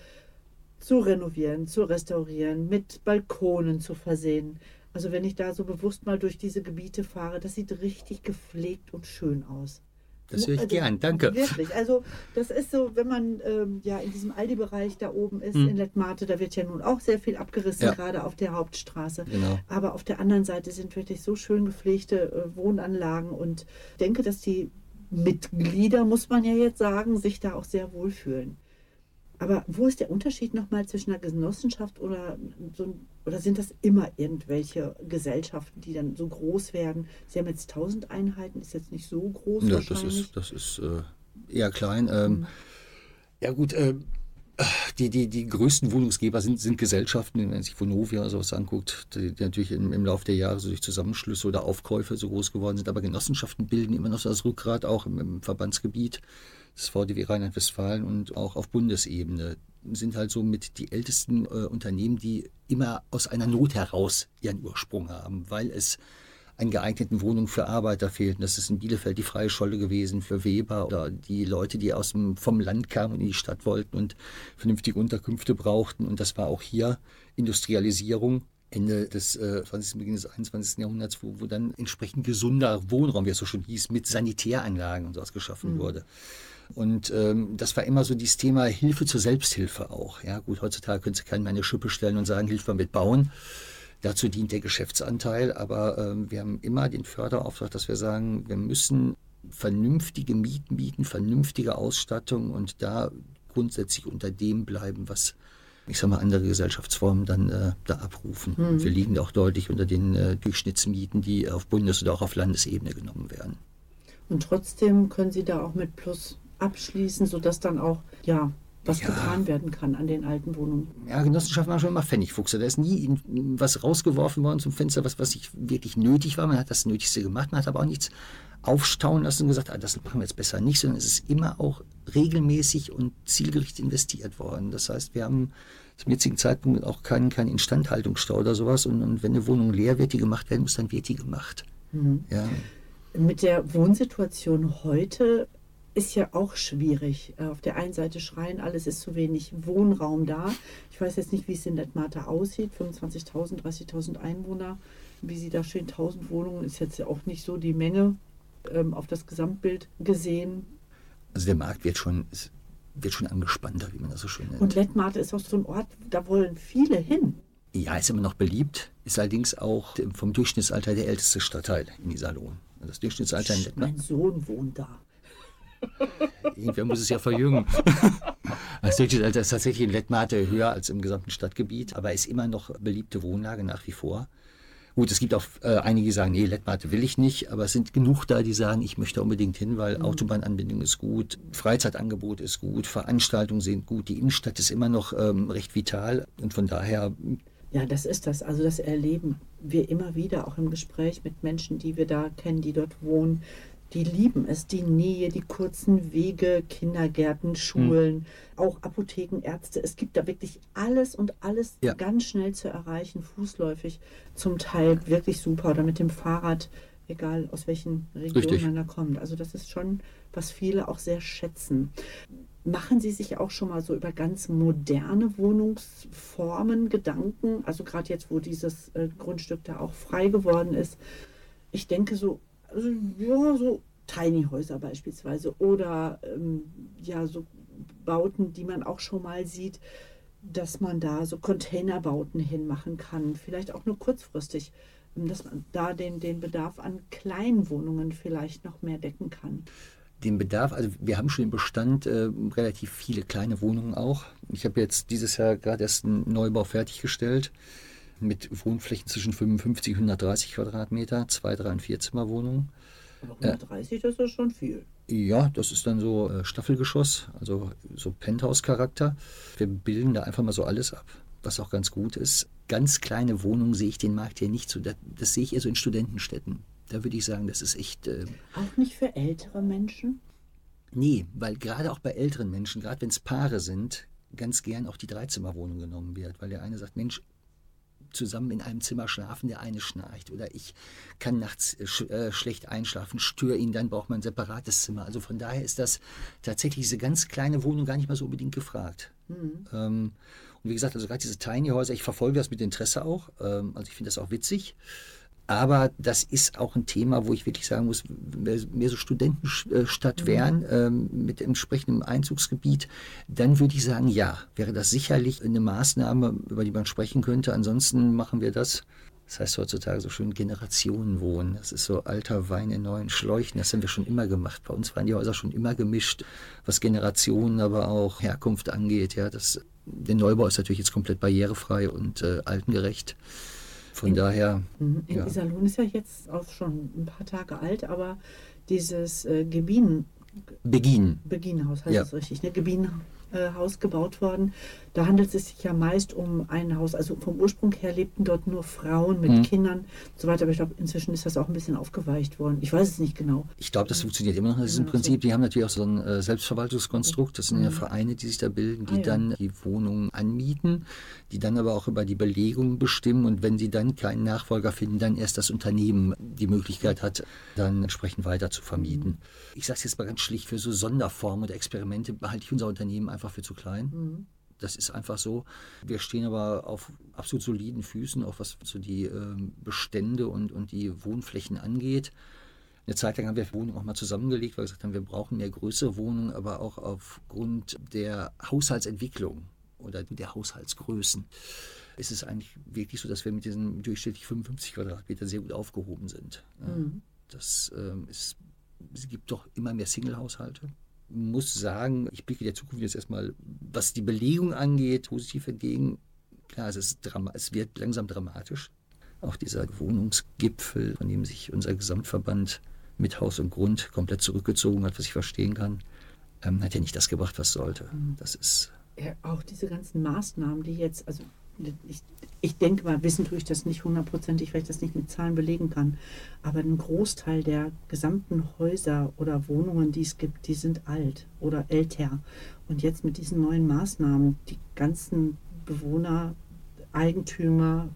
zu renovieren, zu restaurieren, mit Balkonen zu versehen. Also wenn ich da so bewusst mal durch diese Gebiete fahre, das sieht richtig gepflegt und schön aus. Das höre ich Also, gern, danke. Wirklich, also das ist so, wenn man ähm, ja in diesem Aldi-Bereich da oben ist, Hm. in Lettmate, da wird ja nun auch sehr viel abgerissen, Ja. gerade auf der Hauptstraße. Genau. Aber auf der anderen Seite sind wirklich so schön gepflegte äh, Wohnanlagen und ich denke, dass die Mitglieder, muss man ja jetzt sagen, sich da auch sehr wohlfühlen. Aber wo ist der Unterschied nochmal zwischen einer Genossenschaft oder so oder sind das immer irgendwelche Gesellschaften, die dann so groß werden? Sie haben jetzt 1000 Einheiten, ist jetzt nicht so groß Ja, das ist, das ist äh, eher klein. Ähm, Ja gut, äh, die, die, die größten Wohnungsgeber sind, sind Gesellschaften, wenn man sich Vonovia oder sowas anguckt, die, die natürlich im, im Laufe der Jahre so durch Zusammenschlüsse oder Aufkäufe so groß geworden sind. Aber Genossenschaften bilden immer noch so das Rückgrat, auch im, im Verbandsgebiet des VDW Rheinland-Westfalen und auch auf Bundesebene sind halt so mit die ältesten äh, Unternehmen, die immer aus einer Not heraus ihren Ursprung haben, weil es an geeigneten Wohnungen für Arbeiter fehlten. Das ist in Bielefeld die freie Scholle gewesen für Weber oder die Leute, die aus dem, vom Land kamen und in die Stadt wollten und vernünftige Unterkünfte brauchten. Und das war auch hier Industrialisierung. Ende des äh, 20. Beginn des 21. Jahrhunderts, wo, wo dann entsprechend gesunder Wohnraum, wie es so schon hieß, mit Sanitäranlagen und sowas geschaffen wurde. Und ähm, das war immer so dieses Thema Hilfe zur Selbsthilfe auch. Ja, gut, heutzutage können Sie keinen mehr eine Schippe stellen und sagen, hilf mal mit bauen. Dazu dient der Geschäftsanteil, aber ähm, wir haben immer den Förderauftrag, dass wir sagen, wir müssen vernünftige Mieten bieten, vernünftige Ausstattung und da grundsätzlich unter dem bleiben, was ich sag mal, andere Gesellschaftsformen dann äh, da abrufen. Wir liegen auch deutlich unter den äh, Durchschnittsmieten, die auf Bundes- oder auch auf Landesebene genommen werden. Und trotzdem können Sie da auch mit Plus abschließen, sodass dann auch, ja, was Ja. getan werden kann an den alten Wohnungen. Ja, Genossenschaften waren schon immer Pfennigfuchse. Da ist nie was rausgeworfen worden zum Fenster, was, was nicht wirklich nötig war. Man hat das Nötigste gemacht, man hat aber auch nichts aufstauen lassen und gesagt, ah, das machen wir jetzt besser nicht, sondern es ist immer auch regelmäßig und zielgerichtet investiert worden. Das heißt, wir haben zum jetzigen Zeitpunkt auch keinen, keinen Instandhaltungsstau oder sowas. Und, und wenn eine Wohnung leer wird, die gemacht werden muss, dann wird die gemacht. Ja. Mit der Wohnsituation heute ist ja auch schwierig. Äh, Auf der einen Seite schreien, alles ist zu wenig Wohnraum da. Ich weiß jetzt nicht, wie es in Lettmata aussieht. 25.000, 30.000 Einwohner. Wie Sie da stehen, 1000 Wohnungen ist jetzt ja auch nicht so die Menge ähm, auf das Gesamtbild gesehen. Also der Markt wird schon, wird schon angespannter, wie man das so schön nennt. Und Lettmata ist auch so ein Ort, da wollen viele hin. Ja, ist immer noch beliebt, ist allerdings auch vom Durchschnittsalter der älteste Stadtteil in Iserlohn. Also Das Durchschnittsalter in Lettland, Mein Sohn wohnt da. Irgendwer muss es ja verjüngen. [laughs] Das Durchschnittsalter ist tatsächlich in Lettmate höher als im gesamten Stadtgebiet, aber ist immer noch beliebte Wohnlage nach wie vor. Gut, es gibt auch äh, einige, die sagen, nee, Lettmate will ich nicht, aber es sind genug da, die sagen, ich möchte unbedingt hin, weil Autobahnanbindung ist gut, Freizeitangebot ist gut, Veranstaltungen sind gut, die Innenstadt ist immer noch ähm, recht vital und von daher Ja, das ist das. Also das erleben wir immer wieder, auch im Gespräch mit Menschen, die wir da kennen, die dort wohnen. Die lieben es, die Nähe, die kurzen Wege, Kindergärten, Schulen, auch Apotheken, Ärzte. Es gibt da wirklich alles und alles Ja. ganz schnell zu erreichen, fußläufig, zum Teil wirklich super oder mit dem Fahrrad, egal aus welchen Regionen man da kommt. Also das ist schon, was viele auch sehr schätzen. Machen Sie sich auch schon mal so über ganz moderne Wohnungsformen Gedanken? Also gerade jetzt, wo dieses äh, Grundstück da auch frei geworden ist. Ich denke so, also, ja, so Tiny Häuser beispielsweise oder ähm, ja, so Bauten, die man auch schon mal sieht, dass man da so Containerbauten hinmachen kann. Vielleicht auch nur kurzfristig, ähm, dass man da den, den Bedarf an Kleinwohnungen vielleicht noch mehr decken kann. den Bedarf, also wir haben schon im Bestand äh, relativ viele kleine Wohnungen auch. Ich habe jetzt dieses Jahr gerade erst einen Neubau fertiggestellt mit Wohnflächen zwischen 55 und 130 Quadratmeter, zwei, drei und vier Zimmerwohnungen. Aber 130, das ist schon viel. Ja, das ist dann so äh, Staffelgeschoss, also so Penthouse-Charakter. Wir bilden da einfach mal so alles ab, was auch ganz gut ist. Ganz kleine Wohnungen sehe ich den Markt hier nicht so. Das, das sehe ich eher so in Studentenstädten. Da würde ich sagen, das ist echt. Äh, Auch nicht für ältere Menschen? Nee, weil gerade auch bei älteren Menschen, gerade wenn es Paare sind, ganz gern auch die Dreizimmerwohnung genommen wird, weil der eine sagt, Mensch, zusammen in einem Zimmer schlafen, der eine schnarcht oder ich kann nachts äh, sch äh, schlecht einschlafen, störe ihn, dann braucht man ein separates Zimmer. Also von daher ist das tatsächlich diese ganz kleine Wohnung gar nicht mal so unbedingt gefragt. Ähm, und wie gesagt, also gerade diese Tiny Häuser, ich verfolge das mit Interesse auch, ähm, also ich finde das auch witzig. Aber das ist auch ein Thema, wo ich wirklich sagen muss, wenn wir mehr so Studentenstadt wären, ähm, mit entsprechendem Einzugsgebiet, dann würde ich sagen, ja, wäre das sicherlich eine Maßnahme, über die man sprechen könnte. Ansonsten machen wir das. Das heißt heutzutage so schön Generationenwohnen. Das ist so alter Wein in neuen Schläuchen. Das haben wir schon immer gemacht. Bei uns waren die Häuser schon immer gemischt, was Generationen, aber auch Herkunft angeht. Ja, das, der Neubau ist natürlich jetzt komplett barrierefrei und äh, altengerecht. Von daher, Mhm. In ja. Iserlohn ist ja jetzt auch schon ein paar Tage alt, aber dieses äh, Gebien, Beginn. Beginenhaus heißt Ja. das richtig, ne? Gebien, äh, Haus gebaut worden. Da handelt es sich ja meist um ein Haus. Also vom Ursprung her lebten dort nur Frauen mit Mhm. Kindern und so weiter. Aber ich glaube, inzwischen ist das auch ein bisschen aufgeweicht worden. Ich weiß es nicht genau. Ich glaube, das funktioniert immer noch nach diesem Immer noch so. Prinzip. Die haben natürlich auch so ein äh, Selbstverwaltungskonstrukt. Das sind ja Vereine, die sich da bilden, die Ah, ja. dann die Wohnungen anmieten, die dann aber auch über die Belegung bestimmen. Und wenn sie dann keinen Nachfolger finden, dann erst das Unternehmen die Möglichkeit hat, dann entsprechend weiter zu vermieten. Ich sage es jetzt mal ganz schlicht, für so Sonderformen oder Experimente behalte ich unser Unternehmen einfach für zu klein. Das ist einfach so. Wir stehen aber auf absolut soliden Füßen, auch was so die ähm, Bestände und, und die Wohnflächen angeht. Eine Zeit lang haben wir Wohnungen auch mal zusammengelegt, weil wir gesagt haben, wir brauchen mehr größere Wohnungen, aber auch aufgrund der Haushaltsentwicklung oder der Haushaltsgrößen ist es eigentlich wirklich so, dass wir mit diesen durchschnittlich 55 Quadratmeter sehr gut aufgehoben sind. Ja, Das ähm, ist, es gibt doch immer mehr Single-Haushalte. Muss sagen, ich blicke der Zukunft jetzt erstmal, was die Belegung angeht, positiv entgegen. Klar, es, ist drama es wird langsam dramatisch. Auch dieser Wohnungsgipfel, von dem sich unser Gesamtverband mit Haus und Grund komplett zurückgezogen hat, was ich verstehen kann, ähm, hat ja nicht das gebracht, was sollte. Das ist Ja, auch diese ganzen Maßnahmen, die jetzt, also ich, ich denke mal, wissen tue ich das nicht hundertprozentig, weil ich das nicht mit Zahlen belegen kann. Aber ein Großteil der gesamten Häuser oder Wohnungen, die es gibt, die sind alt oder älter. Und jetzt mit diesen neuen Maßnahmen, die ganzen Bewohner, Eigentümer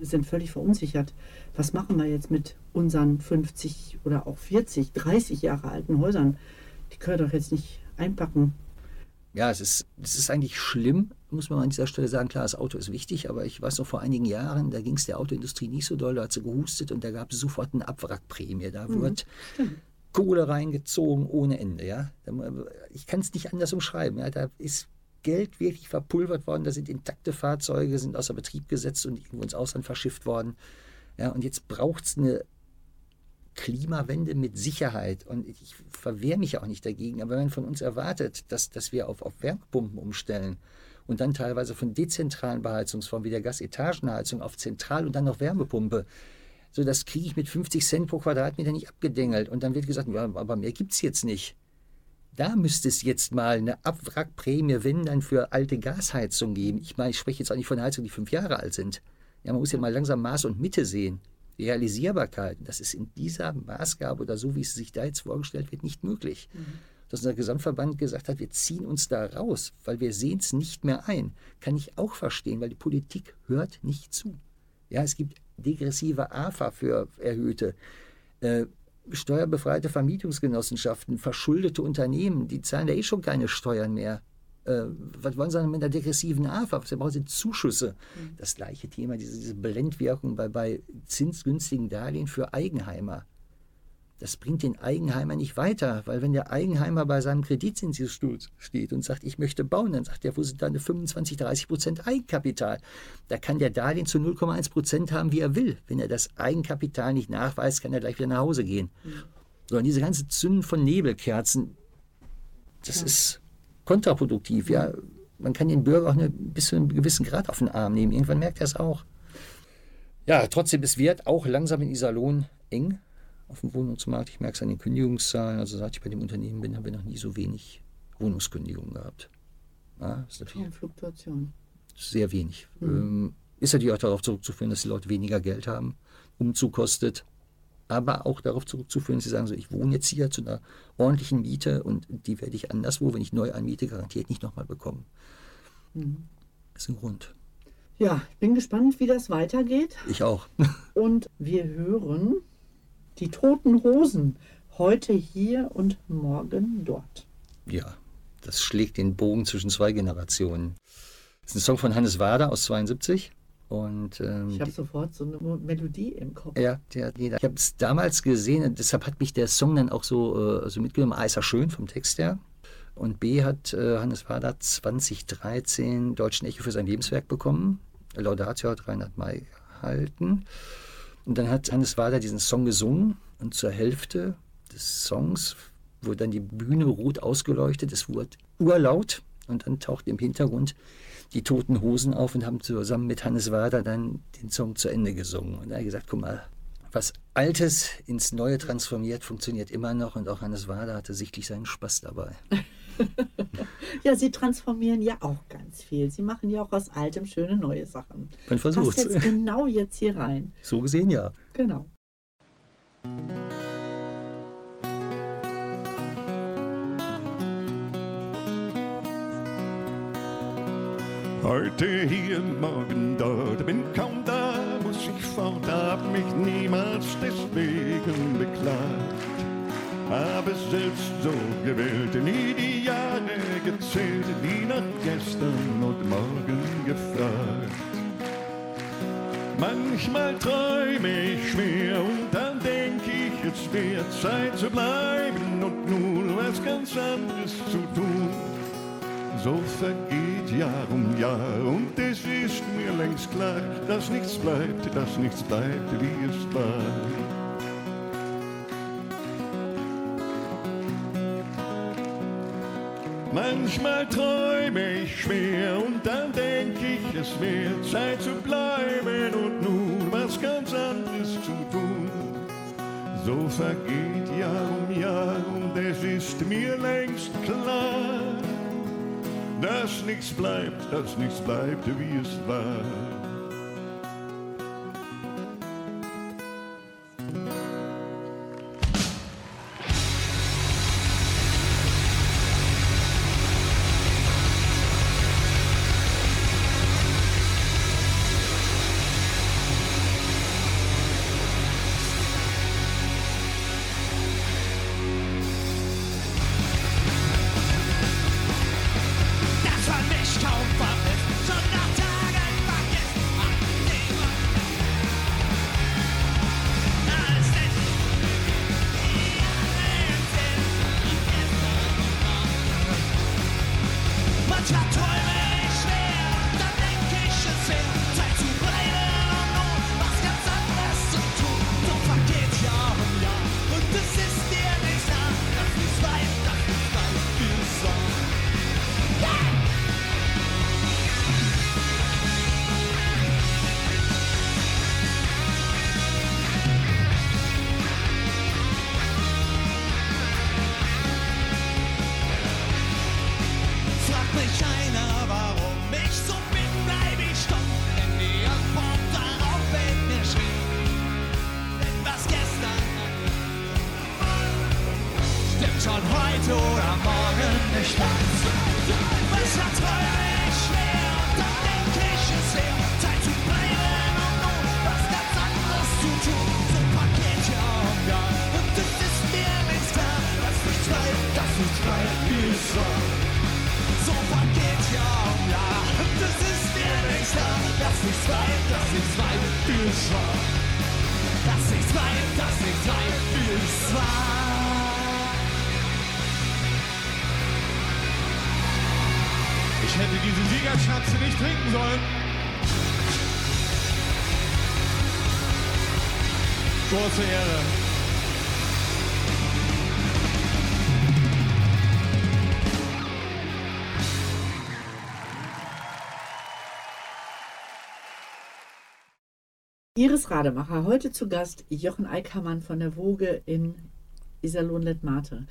sind völlig verunsichert. Was machen wir jetzt mit unseren 50 oder auch 40, 30 Jahre alten Häusern? Die können doch jetzt nicht einpacken. Ja, es ist, es ist eigentlich schlimm, muss man an dieser Stelle sagen. Klar, das Auto ist wichtig, aber ich weiß noch vor einigen Jahren, da ging es der Autoindustrie nicht so doll, da hat sie gehustet und da gab es sofort eine Abwrackprämie. Da wird Kohle reingezogen ohne Ende. Ja? Ich kann es nicht anders umschreiben. Ja? Da ist Geld wirklich verpulvert worden, da sind intakte Fahrzeuge, sind außer Betrieb gesetzt und irgendwo ins Ausland verschifft worden. Ja, und jetzt braucht es eine Klimawende mit Sicherheit. Und ich verwehre mich auch nicht dagegen. Aber wenn man von uns erwartet, dass, dass wir auf, auf Wärmepumpen umstellen und dann teilweise von dezentralen Beheizungsformen wie der Gasetagenheizung auf Zentral und dann noch Wärmepumpe, so das kriege ich mit 50 Cent pro Quadratmeter nicht abgedengelt. Und dann wird gesagt, ja, aber mehr gibt es jetzt nicht. Da müsste es jetzt mal eine Abwrackprämie, wenn dann für alte Gasheizungen geben. Ich meine, ich spreche jetzt auch nicht von Heizungen, die fünf Jahre alt sind. Ja, man muss ja mal langsam Maß und Mitte sehen. Die Realisierbarkeit, das ist in dieser Maßgabe oder so, wie es sich da jetzt vorgestellt wird, nicht möglich. Dass unser Gesamtverband gesagt hat, wir ziehen uns da raus, weil wir sehen es nicht mehr ein. Kann ich auch verstehen, weil die Politik hört nicht zu. Ja, es gibt degressive AFA für erhöhte. Äh, steuerbefreite Vermietungsgenossenschaften, verschuldete Unternehmen, die zahlen ja eh schon keine Steuern mehr. Äh, was wollen sie denn mit einer degressiven AFA? Was sie brauchen, sind Zuschüsse. Das gleiche Thema, diese, diese Blendwirkung bei, bei zinsgünstigen Darlehen für Eigenheimer. Das bringt den Eigenheimer nicht weiter, weil wenn der Eigenheimer bei seinem Kreditinstitut steht und sagt, ich möchte bauen, dann sagt er, wo sind deine 25, 30 Prozent Eigenkapital? Da kann der Darlehen zu 0,1 Prozent haben, wie er will. Wenn er das Eigenkapital nicht nachweist, kann er gleich wieder nach Hause gehen. So, und diese ganze Zünden von Nebelkerzen, das ist kontraproduktiv. Ja, man kann den Bürger auch eine, bis zu einem gewissen Grad auf den Arm nehmen. Irgendwann merkt er es auch. Ja, trotzdem, es wird auch langsam in Iserlohn eng auf dem Wohnungsmarkt. Ich merke es an den Kündigungszahlen. Also seit ich bei dem Unternehmen bin, haben wir noch nie so wenig Wohnungskündigungen gehabt. Ja, ist natürlich Kaum Fluktuation. sehr wenig. Ähm, ist natürlich auch darauf zurückzuführen, dass die Leute weniger Geld haben, Umzug kostet. Aber auch darauf zurückzuführen, dass sie sagen, so, ich wohne jetzt hier zu einer ordentlichen Miete und die werde ich anderswo, wenn ich neu anmiete, garantiert nicht nochmal bekommen. Das ist ein Grund. Ja, ich bin gespannt, wie das weitergeht. Ich auch. [laughs] Und wir hören die Toten Hosen heute hier und morgen dort. Ja, das schlägt den Bogen zwischen zwei Generationen. Das ist ein Song von Hannes Wader aus 72. Und ähm, Ich habe sofort so eine Melodie im Kopf. Ja, der, der, ich habe es damals gesehen und deshalb hat mich der Song dann auch so, äh, so mitgenommen. A ist er schön vom Text her. Und B hat äh, Hannes Wader 2013 Deutschen Echo für sein Lebenswerk bekommen. Laudatio hat Reinhard May gehalten. Und dann hat Hannes Wader diesen Song gesungen und zur Hälfte des Songs wurde dann die Bühne rot ausgeleuchtet. Es wurde urlaut und dann taucht im Hintergrund die Toten Hosen auf und haben zusammen mit Hannes Wader dann den Song zu Ende gesungen. Und er hat gesagt, guck mal, was Altes ins Neue transformiert, funktioniert immer noch und auch Hannes Wader hatte sichtlich seinen Spaß dabei. [laughs] Ja, Sie transformieren ja auch ganz viel. Sie machen ja auch aus Altem schöne neue Sachen. Man. Passt jetzt genau jetzt hier rein. So gesehen ja. Genau. Heute hier, morgen dort, bin kaum da, muss ich fort, hab mich niemals deswegen beklagt. Habe selbst so gewählt, nie die Jahre gezählt, nie nach gestern und morgen gefragt. Manchmal träume ich schwer und dann denk ich, es wird Zeit zu bleiben und nun was ganz anderes zu tun. So vergeht Jahr um Jahr und es ist mir längst klar, dass nichts bleibt, dass nichts bleibt, wie es war. Manchmal träume ich schwer und dann denk ich, es wird Zeit zu bleiben und nun was ganz anderes zu tun. So vergeht Jahr um Jahr und es ist mir längst klar, dass nichts bleibt, dass nichts bleibt, wie es war. Rademacher, heute zu Gast Jochen Eikhammann von der Woge in Iserlohn-Lettmate.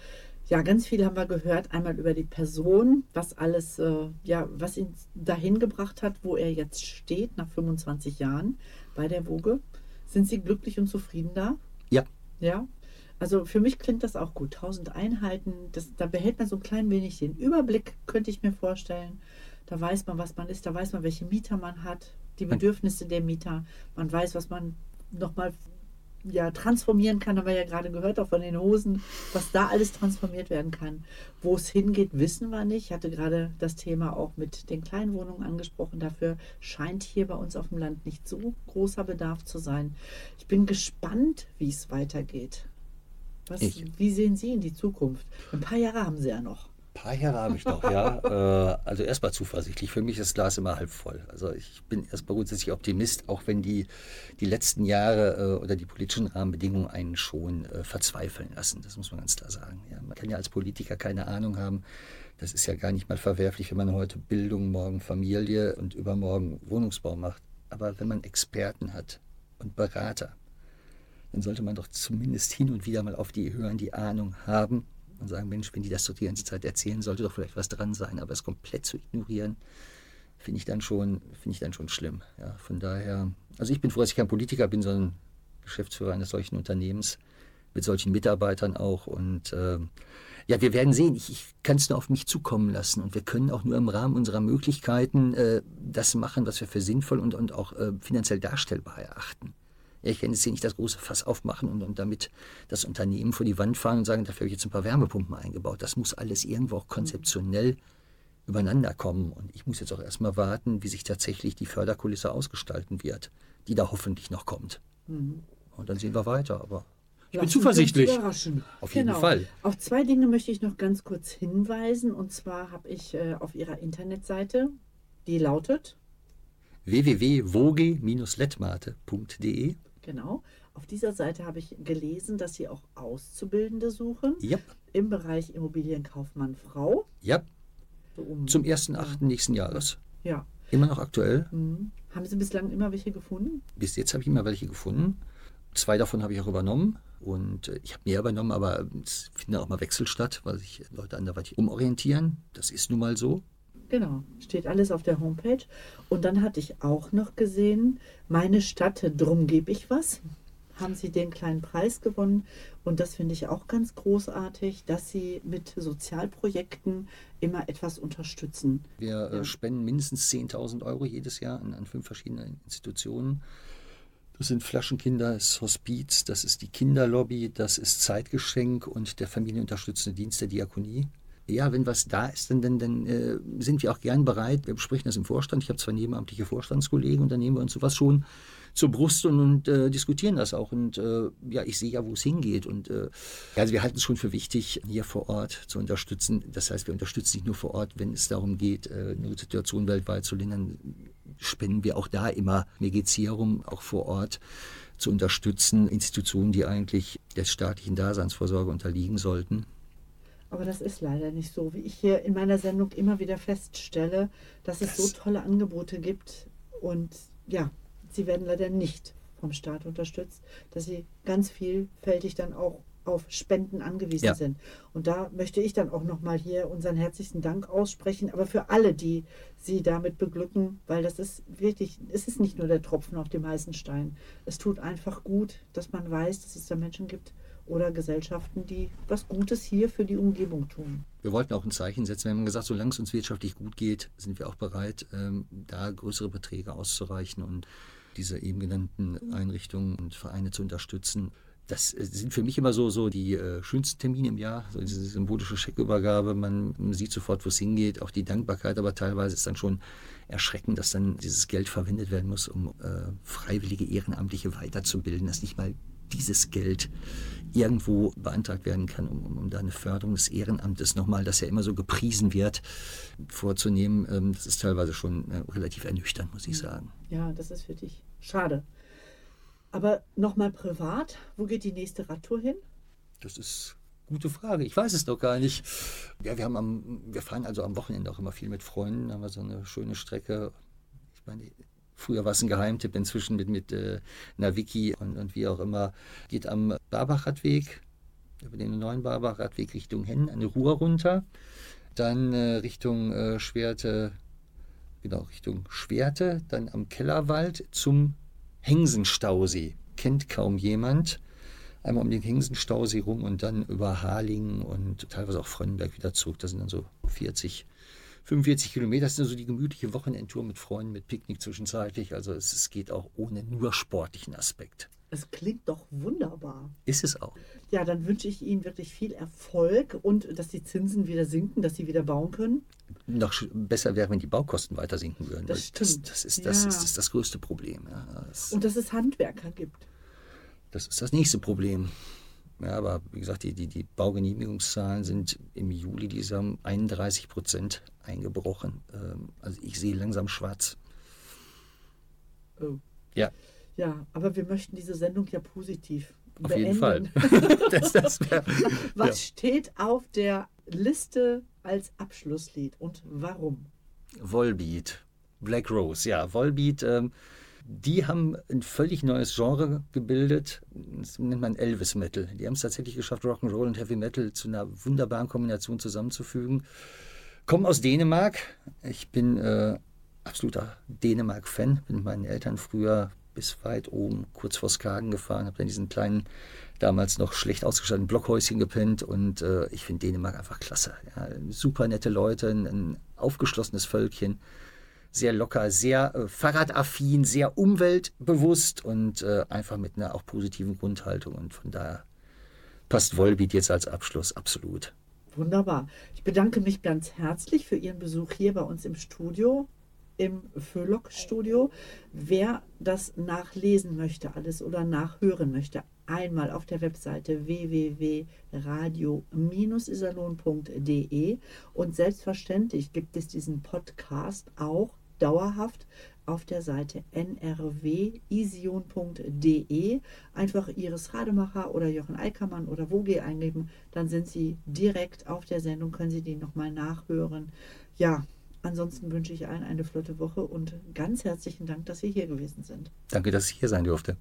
Ja, ganz viel haben wir gehört. Einmal über die Person, was alles, äh, ja, was ihn dahin gebracht hat, wo er jetzt steht, nach 25 Jahren bei der Woge. Sind Sie glücklich und zufrieden da? Ja, Ja. Also für mich klingt das auch gut. 1000 Einheiten, das, da behält man so ein klein wenig den Überblick, könnte ich mir vorstellen. Da weiß man, was man ist, da weiß man, welche Mieter man hat, die Bedürfnisse der Mieter. Man weiß, was man nochmal ja, transformieren kann, haben wir ja gerade gehört, auch von den Hosen, was da alles transformiert werden kann. Wo es hingeht, wissen wir nicht. Ich hatte gerade das Thema auch mit den Kleinwohnungen angesprochen. Dafür scheint hier bei uns auf dem Land nicht so großer Bedarf zu sein. Ich bin gespannt, wie es weitergeht. Was. Wie sehen Sie in die Zukunft? Ein paar Jahre haben Sie ja noch. Ein paar Jahre habe ich noch, ja. [laughs] Äh, also erstmal zuversichtlich. Für mich ist das Glas immer halb voll. Also ich bin erstmal grundsätzlich Optimist, auch wenn die, die letzten Jahre äh, oder die politischen Rahmenbedingungen einen schon äh, verzweifeln lassen. Das muss man ganz klar sagen. Ja, man kann ja als Politiker keine Ahnung haben. Das ist ja gar nicht mal verwerflich, wenn man heute Bildung, morgen Familie und übermorgen Wohnungsbau macht. Aber wenn man Experten hat und Berater, dann sollte man doch zumindest hin und wieder mal auf die hören, die Ahnung haben, und sagen, Mensch, wenn die das doch die ganze Zeit erzählen, sollte doch vielleicht was dran sein, aber es komplett zu ignorieren, finde ich dann schon, finde ich dann schon schlimm. Ja, von daher, also ich bin froh, dass ich kein Politiker bin, sondern Geschäftsführer eines solchen Unternehmens mit solchen Mitarbeitern auch und äh, ja, wir werden sehen. Ich, ich kann es nur auf mich zukommen lassen und wir können auch nur im Rahmen unserer Möglichkeiten äh, das machen, was wir für sinnvoll und, und auch äh, finanziell darstellbar erachten. Ich kann jetzt hier nicht das große Fass aufmachen und, und damit das Unternehmen vor die Wand fahren und sagen, dafür habe ich jetzt ein paar Wärmepumpen eingebaut. Das muss alles irgendwo auch konzeptionell übereinander kommen. Und ich muss jetzt auch erstmal warten, wie sich tatsächlich die Förderkulisse ausgestalten wird, die da hoffentlich noch kommt. Und dann sehen wir weiter. Aber ich bin zuversichtlich. Auf jeden genau. Fall. Auf zwei Dinge möchte ich noch ganz kurz hinweisen. Und zwar habe ich äh, auf Ihrer Internetseite, die lautet, www.woge-lettmate.de genau, auf dieser Seite habe ich gelesen, dass Sie auch Auszubildende suchen Ja, im Bereich Immobilienkaufmann Frau. ja, So um, zum 1.8. nächsten Jahres. Ja. Immer noch aktuell. Mhm. Haben Sie bislang immer welche gefunden? Bis jetzt habe ich immer welche gefunden. Zwei davon habe ich auch übernommen. Und äh, ich habe mehr übernommen, aber es findet auch mal Wechsel statt, weil sich Leute anderweitig umorientieren. Das ist nun mal so. Genau, steht alles auf der Homepage. Und dann hatte ich auch noch gesehen, meine Stadt, drum gebe ich was. Haben Sie den kleinen Preis gewonnen. Und das finde ich auch ganz großartig, dass Sie mit Sozialprojekten immer etwas unterstützen. Wir äh, spenden mindestens 10.000 Euro jedes Jahr an, an fünf verschiedene Institutionen. Das sind Flaschenkinder, das ist Hospiz, das ist die Kinderlobby, das ist Zeitgeschenk und der familienunterstützende Dienst der Diakonie. Ja, wenn was da ist, dann, dann, dann äh, sind wir auch gern bereit. Wir besprechen das im Vorstand. Ich habe zwei nebenamtliche Vorstandskollegen und dann nehmen wir uns sowas schon zur Brust und, und äh, diskutieren das auch. Und äh, ja, ich sehe ja, wo es hingeht. Und äh, also wir halten es schon für wichtig, hier vor Ort zu unterstützen. Das heißt, wir unterstützen nicht nur vor Ort, wenn es darum geht, äh, eine Situation weltweit zu lindern, spenden wir auch da immer. Mir geht es hier darum, auch vor Ort zu unterstützen, Institutionen, die eigentlich der staatlichen Daseinsvorsorge unterliegen sollten. Aber das ist leider nicht so, wie ich hier in meiner Sendung immer wieder feststelle, dass es so tolle Angebote gibt. Und ja, sie werden leider nicht vom Staat unterstützt, dass sie ganz vielfältig dann auch auf Spenden angewiesen Ja. sind. Und da möchte ich dann auch nochmal hier unseren herzlichsten Dank aussprechen, aber für alle, die sie damit beglücken, weil das ist wirklich, es ist nicht nur der Tropfen auf dem heißen Stein. Es tut einfach gut, dass man weiß, dass es da Menschen gibt oder Gesellschaften, die was Gutes hier für die Umgebung tun. Wir wollten auch ein Zeichen setzen. Wir haben gesagt, solange es uns wirtschaftlich gut geht, sind wir auch bereit, ähm, da größere Beträge auszureichen und diese eben genannten Einrichtungen und Vereine zu unterstützen. Das äh, sind für mich immer so, so die äh, schönsten Termine im Jahr, so diese symbolische Scheckübergabe. Man sieht sofort, wo es hingeht, auch die Dankbarkeit, aber teilweise ist dann schon erschreckend, dass dann dieses Geld verwendet werden muss, um äh, freiwillige Ehrenamtliche weiterzubilden, dass nicht mal dieses Geld irgendwo beantragt werden kann, um, um, um da eine Förderung des Ehrenamtes nochmal, das ja immer so gepriesen wird, vorzunehmen. Ähm, das ist teilweise schon äh, relativ ernüchternd, muss ich sagen. Ja, das ist für dich schade. Aber nochmal privat, wo geht die nächste Radtour hin? Das ist eine gute Frage. Ich weiß es doch gar nicht. Ja, wir, haben am, wir fahren also am Wochenende auch immer viel mit Freunden. Da haben wir so eine schöne Strecke. Ich meine, früher war es ein Geheimtipp, inzwischen mit, mit äh, Naviki und, und wie auch immer. Geht am Barbachradweg, über den neuen Barbachradweg Richtung Hennen, eine Ruhr runter. Dann äh, Richtung äh, Schwerte, genau, Richtung Schwerte, dann am Kellerwald zum Hengsenstausee. Kennt kaum jemand. Einmal um den Hengsenstausee rum und dann über Harlingen und teilweise auch Frönnenberg wieder zurück. Das sind dann so 40, 45 Kilometer. Das ist so die gemütliche Wochenendtour mit Freunden, mit Picknick zwischenzeitlich. Also es, es geht auch ohne nur sportlichen Aspekt. Es klingt doch wunderbar. Ist es auch. Ja, dann wünsche ich Ihnen wirklich viel Erfolg und dass die Zinsen wieder sinken, dass Sie wieder bauen können. Noch besser wäre, wenn die Baukosten weiter sinken würden. Das das, das, ist, das, Ja. ist, ist das größte Problem. Ja, Und dass es Handwerker gibt. Das ist das nächste Problem. Ja, aber wie gesagt, die, die, die Baugenehmigungszahlen sind im Juli um 31 Prozent eingebrochen. Ähm, also ich sehe langsam schwarz. Oh. Ja. Ja, aber wir möchten diese Sendung ja positiv auf beenden. Auf jeden Fall. [laughs] das, das wär, Was ja. steht auf der Liste als Abschlusslied und warum? Volbeat, Black Rose, ja, Volbeat. Ähm, die haben ein völlig neues Genre gebildet, das nennt man Elvis Metal. Die haben es tatsächlich geschafft, Rock'n'Roll und Heavy Metal zu einer wunderbaren Kombination zusammenzufügen komme aus Dänemark. Ich bin äh, absoluter Dänemark-Fan. Bin mit meinen Eltern früher bis weit oben, kurz vor Skagen gefahren, habe dann diesen kleinen, damals noch schlecht ausgestatteten Blockhäuschen gepinnt und äh, ich finde Dänemark einfach klasse. Ja, super nette Leute, ein, ein, aufgeschlossenes Völkchen, sehr locker, sehr äh, fahrradaffin, sehr umweltbewusst und äh, einfach mit einer auch positiven Grundhaltung und von daher passt Volbeat jetzt als Abschluss absolut. Wunderbar. Ich bedanke mich ganz herzlich für Ihren Besuch hier bei uns im Studio, im Föhlock-Studio. Wer das nachlesen möchte, alles oder nachhören möchte, einmal auf der Webseite www.radio-isalon.de und selbstverständlich gibt es diesen Podcast auch dauerhaft auf der Seite nrwision.de einfach Iris Rademacher oder Jochen Eickermann oder Woge eingeben, dann sind Sie direkt auf der Sendung, können Sie die nochmal nachhören. Ja, ansonsten wünsche ich allen eine flotte Woche und ganz herzlichen Dank, dass Sie hier gewesen sind. Danke, dass ich hier sein durfte.